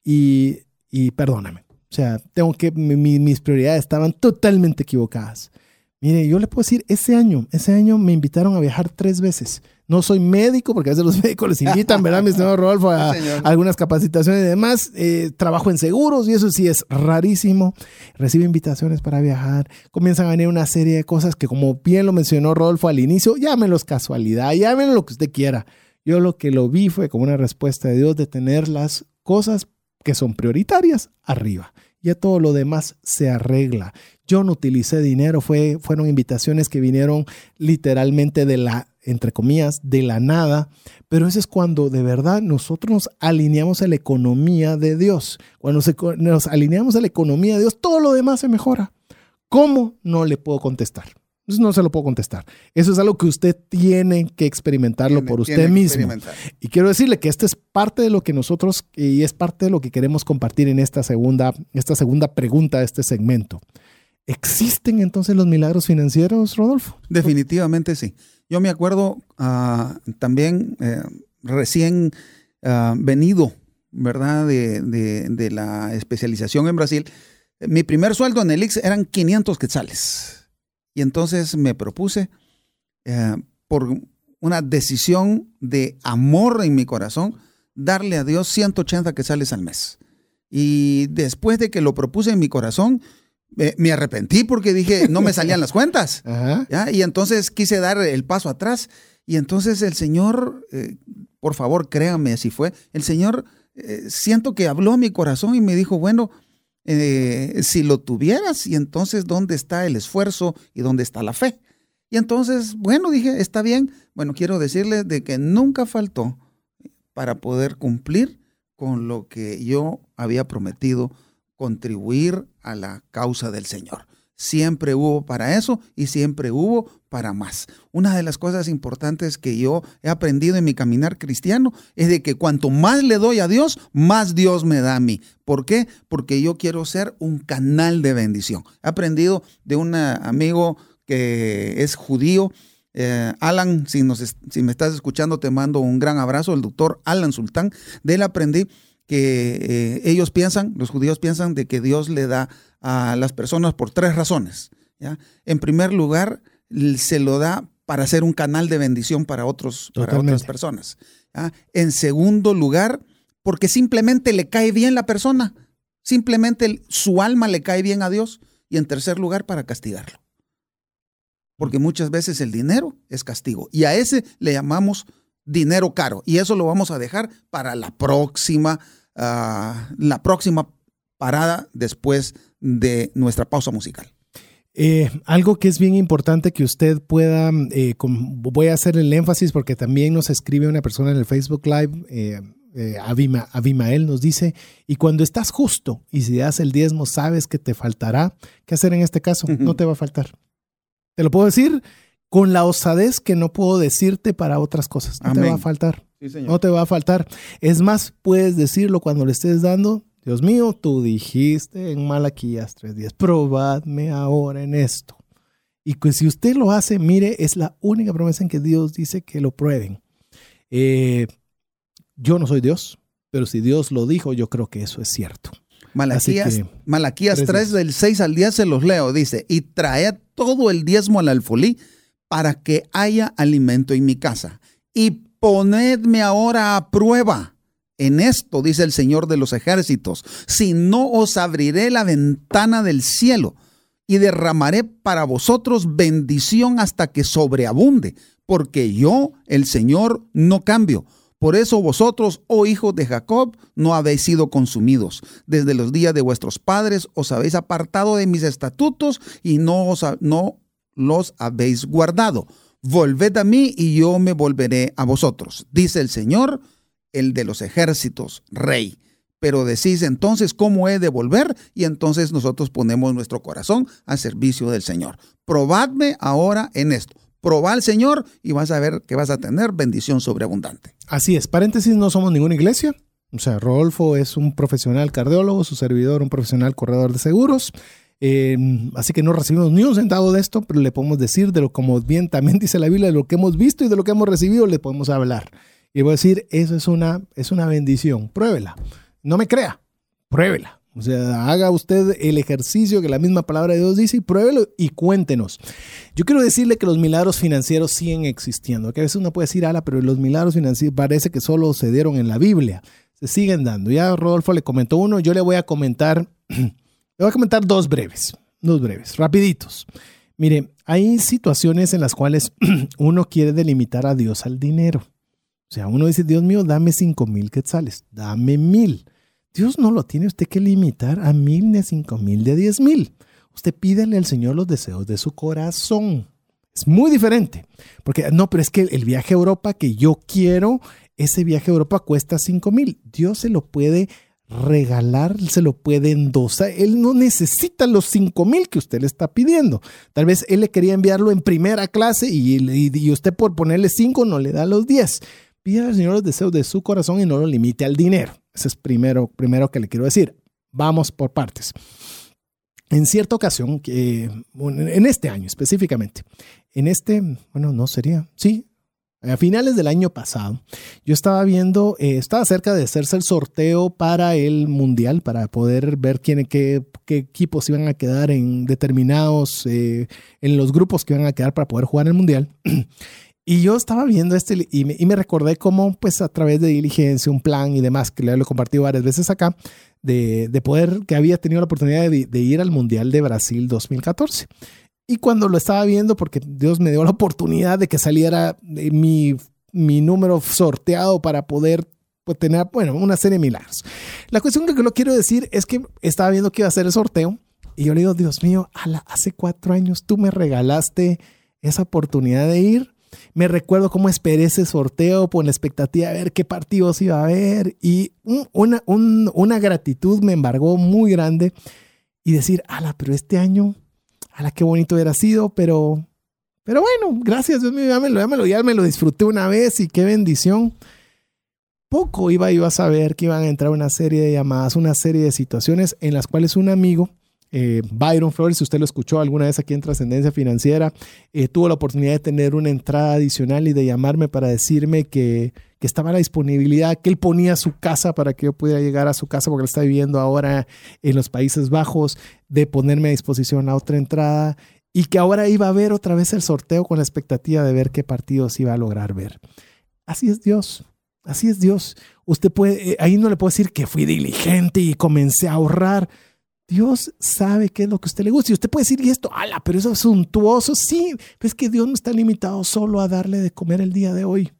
y, y perdóname. O sea, tengo que, mis prioridades estaban totalmente equivocadas. Mire, yo le puedo decir, ese año, ese año me invitaron a viajar tres veces. No soy médico, porque a veces los (laughs) médicos les invitan, ¿verdad, mi señor Rodolfo, a, algunas capacitaciones y demás. Eh, trabajo en seguros y eso sí es rarísimo. Recibo invitaciones para viajar. Comienzan a venir una serie de cosas que, como bien lo mencionó Rodolfo al inicio, llámenlos casualidad, llámenlo lo que usted quiera. Yo lo que lo vi fue como una respuesta de Dios de tener las cosas que son prioritarias arriba. Ya todo lo demás se arregla. Yo no utilicé dinero, fue, fueron invitaciones que vinieron literalmente de la, entre comillas, de la nada, pero eso es cuando de verdad nosotros nos alineamos a la economía de Dios. Cuando nos alineamos a la economía de Dios, todo lo demás se mejora. ¿Cómo? No le puedo contestar. No se lo puedo contestar. Eso es algo que usted tiene que experimentarlo por usted mismo. Y quiero decirle que esta es parte de lo que nosotros, y es parte de lo que queremos compartir en esta segunda, esta segunda pregunta de este segmento. ¿Existen entonces los milagros financieros, Rodolfo? Definitivamente sí. Yo me acuerdo ah, también eh, recién ah, venido, ¿verdad? De, la especialización en Brasil. Mi primer sueldo en el IX eran 500 quetzales. Y entonces me propuse, eh, por una decisión de amor en mi corazón, darle a Dios 180 quetzales al mes. Y después de que lo propuse en mi corazón, me arrepentí porque dije, no me salían las cuentas. (laughs) Y entonces quise dar el paso atrás. Y entonces el Señor, eh, por favor, créame, así fue. El Señor, eh, siento que habló a mi corazón y me dijo, bueno, eh, si lo tuvieras, y entonces, ¿dónde está el esfuerzo y dónde está la fe? Y entonces, bueno, dije, está bien. Bueno, quiero decirle de que nunca faltó para poder cumplir con lo que yo había prometido contribuir a la causa del Señor. Siempre hubo para eso y siempre hubo para más. Una de las cosas importantes que yo he aprendido en mi caminar cristiano es de que cuanto más le doy a Dios, más Dios me da a mí. ¿Por qué? Porque yo quiero ser un canal de bendición. He aprendido de un amigo que es judío, eh, Alan, si, nos, si me estás escuchando, te mando un gran abrazo, el doctor Alan Sultán. De él aprendí que eh, ellos piensan, los judíos piensan de que Dios le da a las personas por tres razones. ¿ya? En primer lugar, se lo da para ser un canal de bendición para, otros, para otras personas. En segundo lugar, porque simplemente le cae bien la persona, simplemente su alma le cae bien a Dios y en tercer lugar para castigarlo. Porque muchas veces el dinero es castigo y a ese le llamamos dinero caro y eso lo vamos a dejar para la próxima, ah, la próxima parada después de nuestra pausa musical. Eh, algo que es bien importante que usted pueda, eh, voy a hacer el énfasis porque también nos escribe una persona en el Facebook Live, eh, eh Abimael nos dice, y cuando estás justo y si das el diezmo sabes que te faltará, ¿qué hacer en este caso? No te va a faltar. Te lo puedo decir con la osadez que no puedo decirte para otras cosas. No te va a faltar. no te va a faltar. Es más, puedes decirlo cuando le estés dando. Dios mío, tú dijiste en Malaquías 3.10, probadme ahora en esto. Y que si usted lo hace, mire, es la única promesa en que Dios dice que lo prueben. Eh, yo no soy Dios, pero si Dios lo dijo, yo creo que eso es cierto. Malaquías, Malaquías 3 del 6 al 10 se los leo, dice, y traed todo el diezmo al alfolí para que haya alimento en mi casa. Y ponedme ahora a prueba en esto, dice el Señor de los ejércitos, si no os abriré la ventana del cielo y derramaré para vosotros bendición hasta que sobreabunde, porque yo, el Señor, no cambio. Por eso vosotros, oh hijos de Jacob, no habéis sido consumidos. Desde los días de vuestros padres os habéis apartado de mis estatutos y no, os, no los habéis guardado. Volved a mí y yo me volveré a vosotros, dice el Señor, el de los ejércitos, rey. Pero decís entonces cómo he de volver y entonces nosotros ponemos nuestro corazón al servicio del Señor. Probadme ahora en esto. Proba al Señor y vas a ver que vas a tener bendición sobreabundante. Así es. Paréntesis, no somos ninguna iglesia. O sea, Rodolfo es un profesional cardiólogo, su servidor un profesional corredor de seguros. Em, así que no recibimos ni un centavo de esto, pero le podemos decir de lo como bien también dice la Biblia, de lo que hemos visto y de lo que hemos recibido, le podemos hablar. Y voy a decir, eso es una, es una bendición. Pruébela. No me crea, pruébela. O sea, haga usted el ejercicio que la misma palabra de Dios dice y pruébelo y cuéntenos. Yo quiero decirle que los milagros financieros siguen existiendo. A veces uno puede decir, ala, pero los milagros financieros parece que solo se dieron en la Biblia. Se siguen dando. Ya Rodolfo le comentó uno, yo le voy a comentar (clears throat) Le voy a comentar dos breves, dos breves, rapiditos. Mire, hay situaciones en las cuales (clears throat) uno quiere delimitar a Dios al dinero. O sea, uno dice, Dios mío, dame cinco mil quetzales, dame mil. Dios no lo tiene usted que limitar a mil ni a cinco mil de diez mil. Usted pídele al Señor los deseos de su corazón. Es muy diferente. Porque no, pero es que el viaje a Europa que yo quiero, ese viaje a Europa cuesta cinco mil. Dios se lo puede regalar, se lo puede endosar. Él no necesita los 5 mil que usted le está pidiendo. Tal vez él le quería enviarlo en primera clase y, usted por ponerle 5 no le da los 10. Pida al Señor los deseos de su corazón y no lo limite al dinero. Ese es primero, primero que le quiero decir. Vamos por partes. En cierta ocasión, que, en este año específicamente, en este, bueno, no sería, sí, a finales del año pasado, yo estaba viendo, eh, estaba cerca de hacerse el sorteo para el mundial, para poder ver quién, qué, qué equipos iban a quedar en determinados, eh, en los grupos que iban a quedar para poder jugar el mundial. (clears throat) Y yo estaba viendo este y me, y me, recordé cómo, pues a través de diligencia, un plan y demás, que le he compartido varias veces acá, de, de poder, que había tenido la oportunidad de, de, ir al Mundial de Brasil 2014. Y cuando lo estaba viendo, porque Dios me dio la oportunidad de que saliera eh, mi, mi número sorteado para poder pues, tener, bueno, una serie de milagros. La cuestión que lo quiero decir es que estaba viendo que iba a hacer el sorteo y yo le digo, Dios mío, hace cuatro años tú me regalaste esa oportunidad de ir. Me recuerdo cómo esperé ese sorteo con la expectativa de ver qué partidos iba a haber y una, gratitud me embargó muy grande y decir, ala, pero este año la qué bonito hubiera sido, pero, pero bueno, gracias Dios mío, ya me, lo, ya, me ya me lo disfruté una vez y qué bendición. Poco iba yo a saber que iban a entrar una serie de llamadas, una serie de situaciones en las cuales un amigo eh, Byron Flores, si usted lo escuchó alguna vez aquí en Trascendencia Financiera, eh, tuvo la oportunidad de tener una entrada adicional y de llamarme para decirme que, que estaba la disponibilidad, que él ponía su casa para que yo pudiera llegar a su casa porque él está viviendo ahora en los Países Bajos, de ponerme a disposición la otra entrada y que ahora iba a ver otra vez el sorteo con la expectativa de ver qué partidos iba a lograr ver. Así es Dios. Así es Dios. Usted puede, eh, ahí no le puedo decir que fui diligente y comencé a ahorrar. Dios sabe qué es lo que a usted le gusta. Y usted puede decir, y esto, ala, pero eso es suntuoso. Sí, es que Dios no está limitado solo a darle de comer el día de hoy.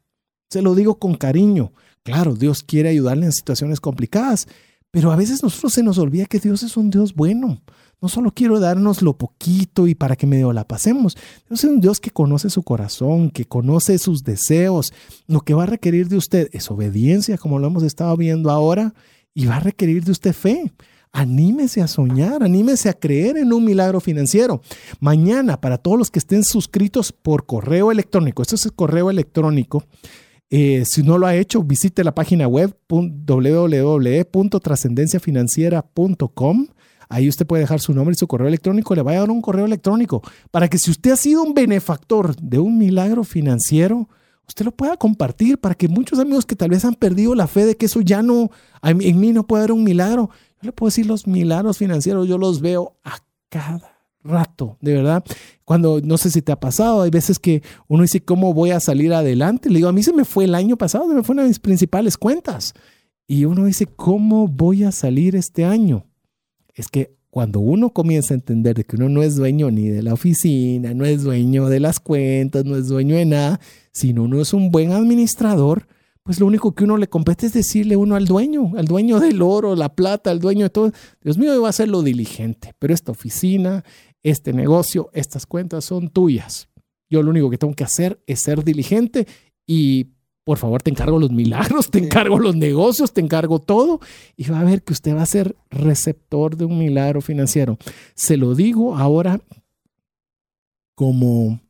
Se lo digo con cariño. Claro, Dios quiere ayudarle en situaciones complicadas, pero a veces nosotros se nos olvida que Dios es un Dios bueno. No solo quiero darnos lo poquito y para que medio la pasemos. Dios es un Dios que conoce su corazón, que conoce sus deseos. Lo que va a requerir de usted es obediencia, como lo hemos estado viendo ahora, y va a requerir de usted fe. Anímese a soñar, anímese a creer en un milagro financiero. Mañana, para todos los que estén suscritos por correo electrónico, esto es el correo electrónico, eh, si no lo ha hecho, visite la página web www.trascendenciafinanciera.com. Ahí usted puede dejar su nombre y su correo electrónico. Le va a dar un correo electrónico para que si usted ha sido un benefactor de un milagro financiero, usted lo pueda compartir para que muchos amigos que tal vez han perdido la fe de que eso ya no, en mí no puede haber un milagro. Le puedo decir los milagros financieros, yo los veo a cada rato, de verdad. Cuando, no sé si te ha pasado, hay veces que uno dice, ¿cómo voy a salir adelante? Le digo, a mí se me fue el año pasado, se me fue una de mis principales cuentas. Y uno dice, ¿cómo voy a salir este año? Es que cuando uno comienza a entender que uno no es dueño ni de la oficina, no es dueño de las cuentas, no es dueño de nada, sino uno es un buen administrador, pues lo único que uno le compete es decirle uno al dueño, al dueño del oro, la plata, al dueño de todo. Dios mío, va a ser lo diligente, pero esta oficina, este negocio, estas cuentas son tuyas. Yo lo único que tengo que hacer es ser diligente y por favor te encargo los milagros, te encargo los negocios, te encargo todo y va a ver que usted va a ser receptor de un milagro financiero. Se lo digo ahora como,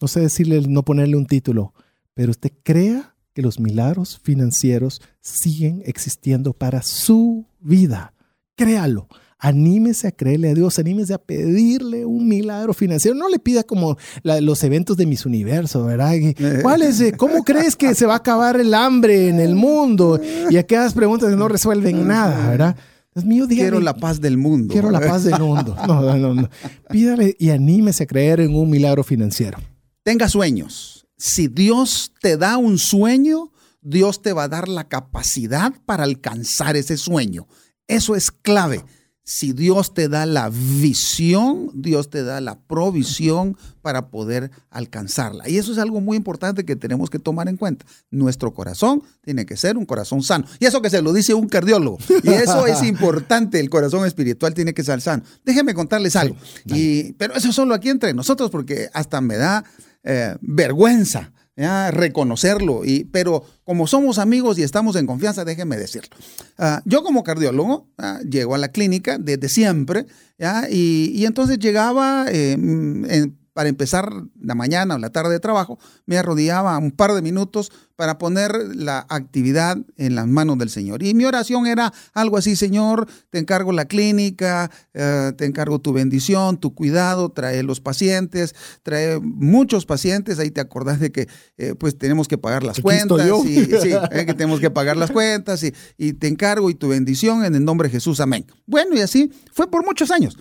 no sé decirle, no ponerle un título, pero usted crea que los milagros financieros siguen existiendo para su vida. Créalo anímese a creerle a Dios, anímese a pedirle un milagro financiero. No le pida como los eventos de mis universos, ¿verdad? ¿Cuál es, eh, ¿Cómo crees que se va a acabar el hambre en el mundo? Y aquellas preguntas que no resuelven nada, ¿verdad? Dios mío, quiero la paz del mundo. Quiero la paz del mundo. No, no, no. Pídale y anímese a creer en un milagro financiero. Tenga sueños. Si Dios te da un sueño, Dios te va a dar la capacidad para alcanzar ese sueño. Eso es clave si Dios te da la visión, Dios te da la provisión para poder alcanzarla. Y eso es algo muy importante que tenemos que tomar en cuenta. Nuestro corazón tiene que ser un corazón sano. Y eso que se lo dice un cardiólogo. Y eso es importante, el corazón espiritual tiene que ser sano. Déjenme contarles algo. y, pero eso solo aquí entre nosotros, porque hasta me da eh, vergüenza reconocerlo. Y, pero como somos amigos y estamos en confianza, déjenme decirlo. Ah, yo como cardiólogo ah, llego a la clínica desde siempre Y, entonces llegaba eh, en, para empezar la mañana o la tarde de trabajo, me arrodillaba un par de minutos para poner la actividad en las manos del Señor. Y mi oración era algo así, Señor, te encargo la clínica, eh, te encargo tu bendición, tu cuidado, trae los pacientes, trae muchos pacientes, ahí te acordás de que eh, pues tenemos que pagar las cuentas, y, sí, eh, que tenemos que pagar las cuentas y, y, te encargo y tu bendición en el nombre de Jesús, amén. Bueno, y así fue por muchos años.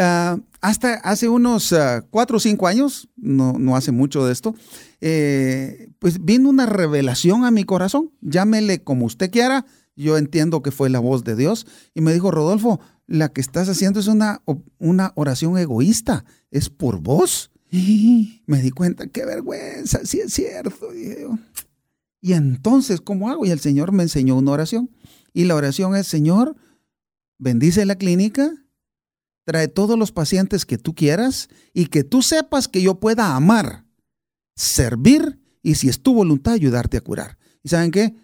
Ah, hasta hace unos ah, cuatro o cinco años, no, no hace mucho de esto, eh, pues vino una revelación a mi corazón. Llámele como usted quiera. Yo entiendo que fue la voz de Dios. Y me dijo, Rodolfo, la que estás haciendo es una, una oración egoísta. Es por vos. Y (gasps) me di cuenta, qué vergüenza, sí es cierto. Y entonces, ¿cómo hago? Y el Señor me enseñó una oración. Y la oración es, Señor, bendice la clínica, trae todos los pacientes que tú quieras y que tú sepas que yo pueda amar, servir y si es tu voluntad ayudarte a curar. ¿Y saben qué?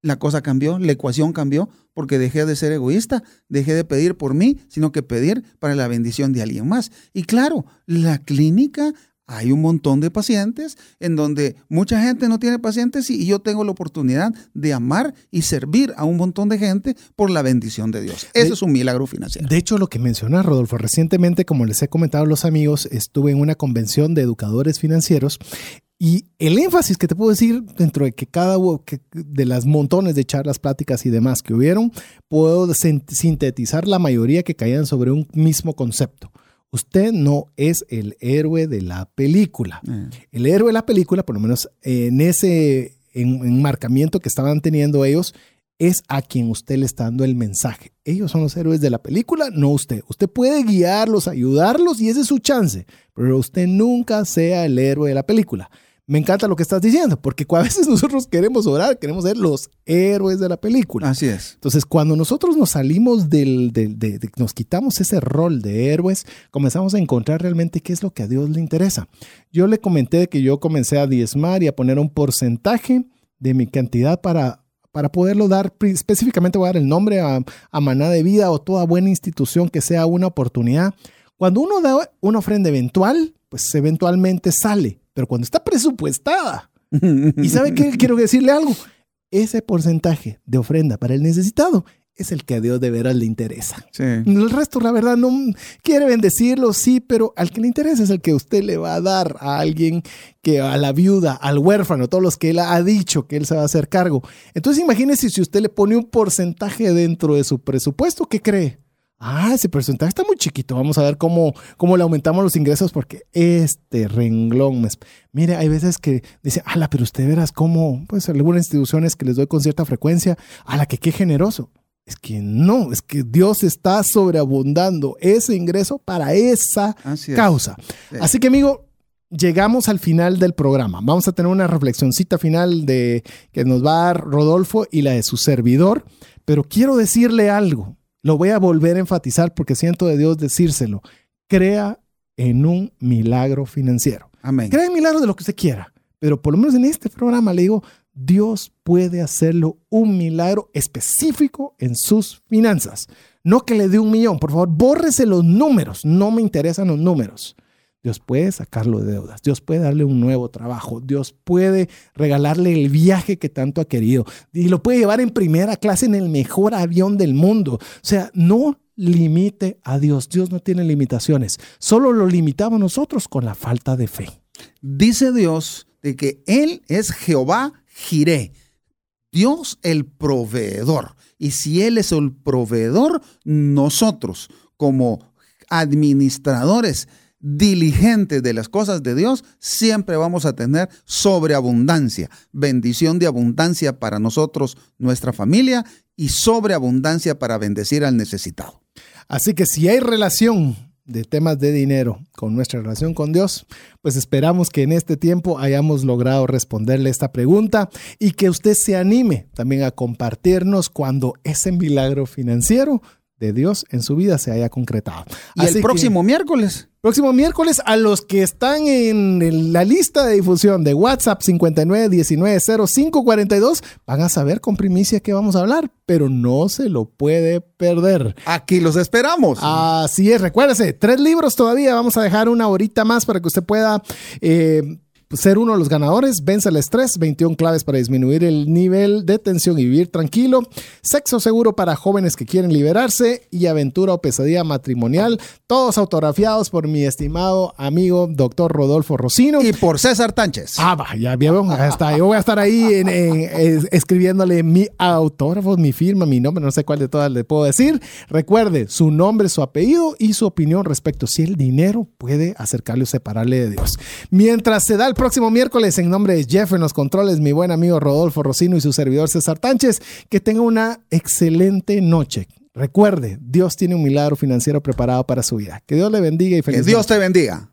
La cosa cambió, la ecuación cambió porque dejé de ser egoísta, dejé de pedir por mí, sino que pedir para la bendición de alguien más. Y claro, la clínica hay un montón de pacientes en donde mucha gente no tiene pacientes y yo tengo la oportunidad de amar y servir a un montón de gente por la bendición de Dios. Eso es un milagro financiero. De hecho, lo que menciona Rodolfo, recientemente, como les he comentado a los amigos, estuve en una convención de educadores financieros y el énfasis que te puedo decir dentro de que cada de las montones de charlas, pláticas y demás que hubieron, puedo sintetizar la mayoría que caían sobre un mismo concepto. Usted no es el héroe de la película. Mm. El héroe de la película, por lo menos en ese, enmarcamiento que estaban teniendo ellos es a quien usted le está dando el mensaje. Ellos son los héroes de la película, no usted. Usted puede guiarlos, ayudarlos y ese es su chance, pero usted nunca sea el héroe de la película. Me encanta lo que estás diciendo, porque (laughs) a veces nosotros queremos orar, queremos ser los héroes de la película. Así es. Entonces, cuando nosotros nos salimos del, de, nos quitamos ese rol de héroes, comenzamos a encontrar realmente qué es lo que a Dios le interesa. Yo le comenté que yo comencé a diezmar y a poner un porcentaje de mi cantidad para para poderlo dar, específicamente voy a dar el nombre a, a Maná de Vida o toda buena institución que sea una oportunidad. Cuando uno da una ofrenda eventual, pues eventualmente sale, pero cuando está presupuestada, y sabe que quiero decirle algo, ese porcentaje de ofrenda para el necesitado es el que a Dios de veras le interesa. El resto, la verdad, no quiere bendecirlo, sí, pero al que le interesa es el que usted le va a dar a alguien que a la viuda, al huérfano, todos los que él ha dicho que él se va a hacer cargo. Entonces imagínese si usted le pone un porcentaje dentro de su presupuesto, ¿qué cree? Ah, ese porcentaje está muy chiquito. Vamos a ver cómo, cómo le aumentamos los ingresos porque este renglón, mire, hay veces que dice, ala, pero usted verás cómo, pues algunas instituciones que les doy con cierta frecuencia, ala, que qué generoso. Es que no, es que Dios está sobreabundando ese ingreso para esa causa. Así que, amigo, llegamos al final del programa. Vamos a tener una reflexioncita final de que nos va a dar Rodolfo y la de su servidor. Pero quiero decirle algo. Lo voy a volver a enfatizar porque siento de Dios decírselo. Crea en un milagro financiero. Amén. Crea en milagro de lo que usted quiera. Pero por lo menos en este programa le digo, Dios puede hacerlo un milagro específico en sus finanzas. No que le dé un millón, por favor, bórrese los números, no me interesan los números. Dios puede sacarlo de deudas, Dios puede darle un nuevo trabajo, Dios puede regalarle el viaje que tanto ha querido y lo puede llevar en primera clase en el mejor avión del mundo. O sea, no limite a Dios, Dios no tiene limitaciones, solo lo limitamos nosotros con la falta de fe. Dice Dios de que Él es Jehová Jiré. Dios el proveedor. Y si Él es el proveedor, nosotros como administradores diligentes de las cosas de Dios, siempre vamos a tener sobreabundancia, bendición de abundancia para nosotros, nuestra familia, y sobreabundancia para bendecir al necesitado. Así que si hay relación de temas de dinero con nuestra relación con Dios, pues esperamos que en este tiempo hayamos logrado responderle esta pregunta y que usted se anime también a compartirnos cuando ese milagro financiero de Dios en su vida se haya concretado. Y el próximo miércoles. Próximo miércoles a los que están en la lista de difusión de WhatsApp 59190542 van a saber con primicia qué vamos a hablar, pero no se lo puede perder. Aquí los esperamos. Así es, recuérdese, tres libros todavía, vamos a dejar una horita más para que usted pueda... Eh, ser uno de los ganadores, vence el estrés, 21 claves para disminuir el nivel de tensión y vivir tranquilo, sexo seguro para jóvenes que quieren liberarse y aventura o pesadilla matrimonial, todos autografiados por mi estimado amigo doctor Rodolfo Rocino. Y por César Tánchez. Ah, vaya, vieron, está. Yo voy a estar ahí escribiéndole mi autógrafo, mi firma, mi nombre, no sé cuál de todas le puedo decir. Recuerde su nombre, su apellido y su opinión respecto si el dinero puede acercarle o separarle de Dios. Mientras se da el próximo miércoles, en nombre de Jeff en los controles, mi buen amigo Rodolfo Rocino y su servidor César Tánchez, que tenga una excelente noche. Recuerde, Dios tiene un milagro financiero preparado para su vida. Que Dios le bendiga y feliz. Que Dios te bendiga.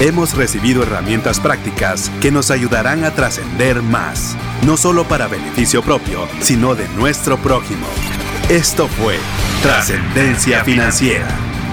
Hemos recibido herramientas prácticas que nos ayudarán a trascender más, no solo para beneficio propio, sino de nuestro prójimo. Esto fue Trascendencia Financiera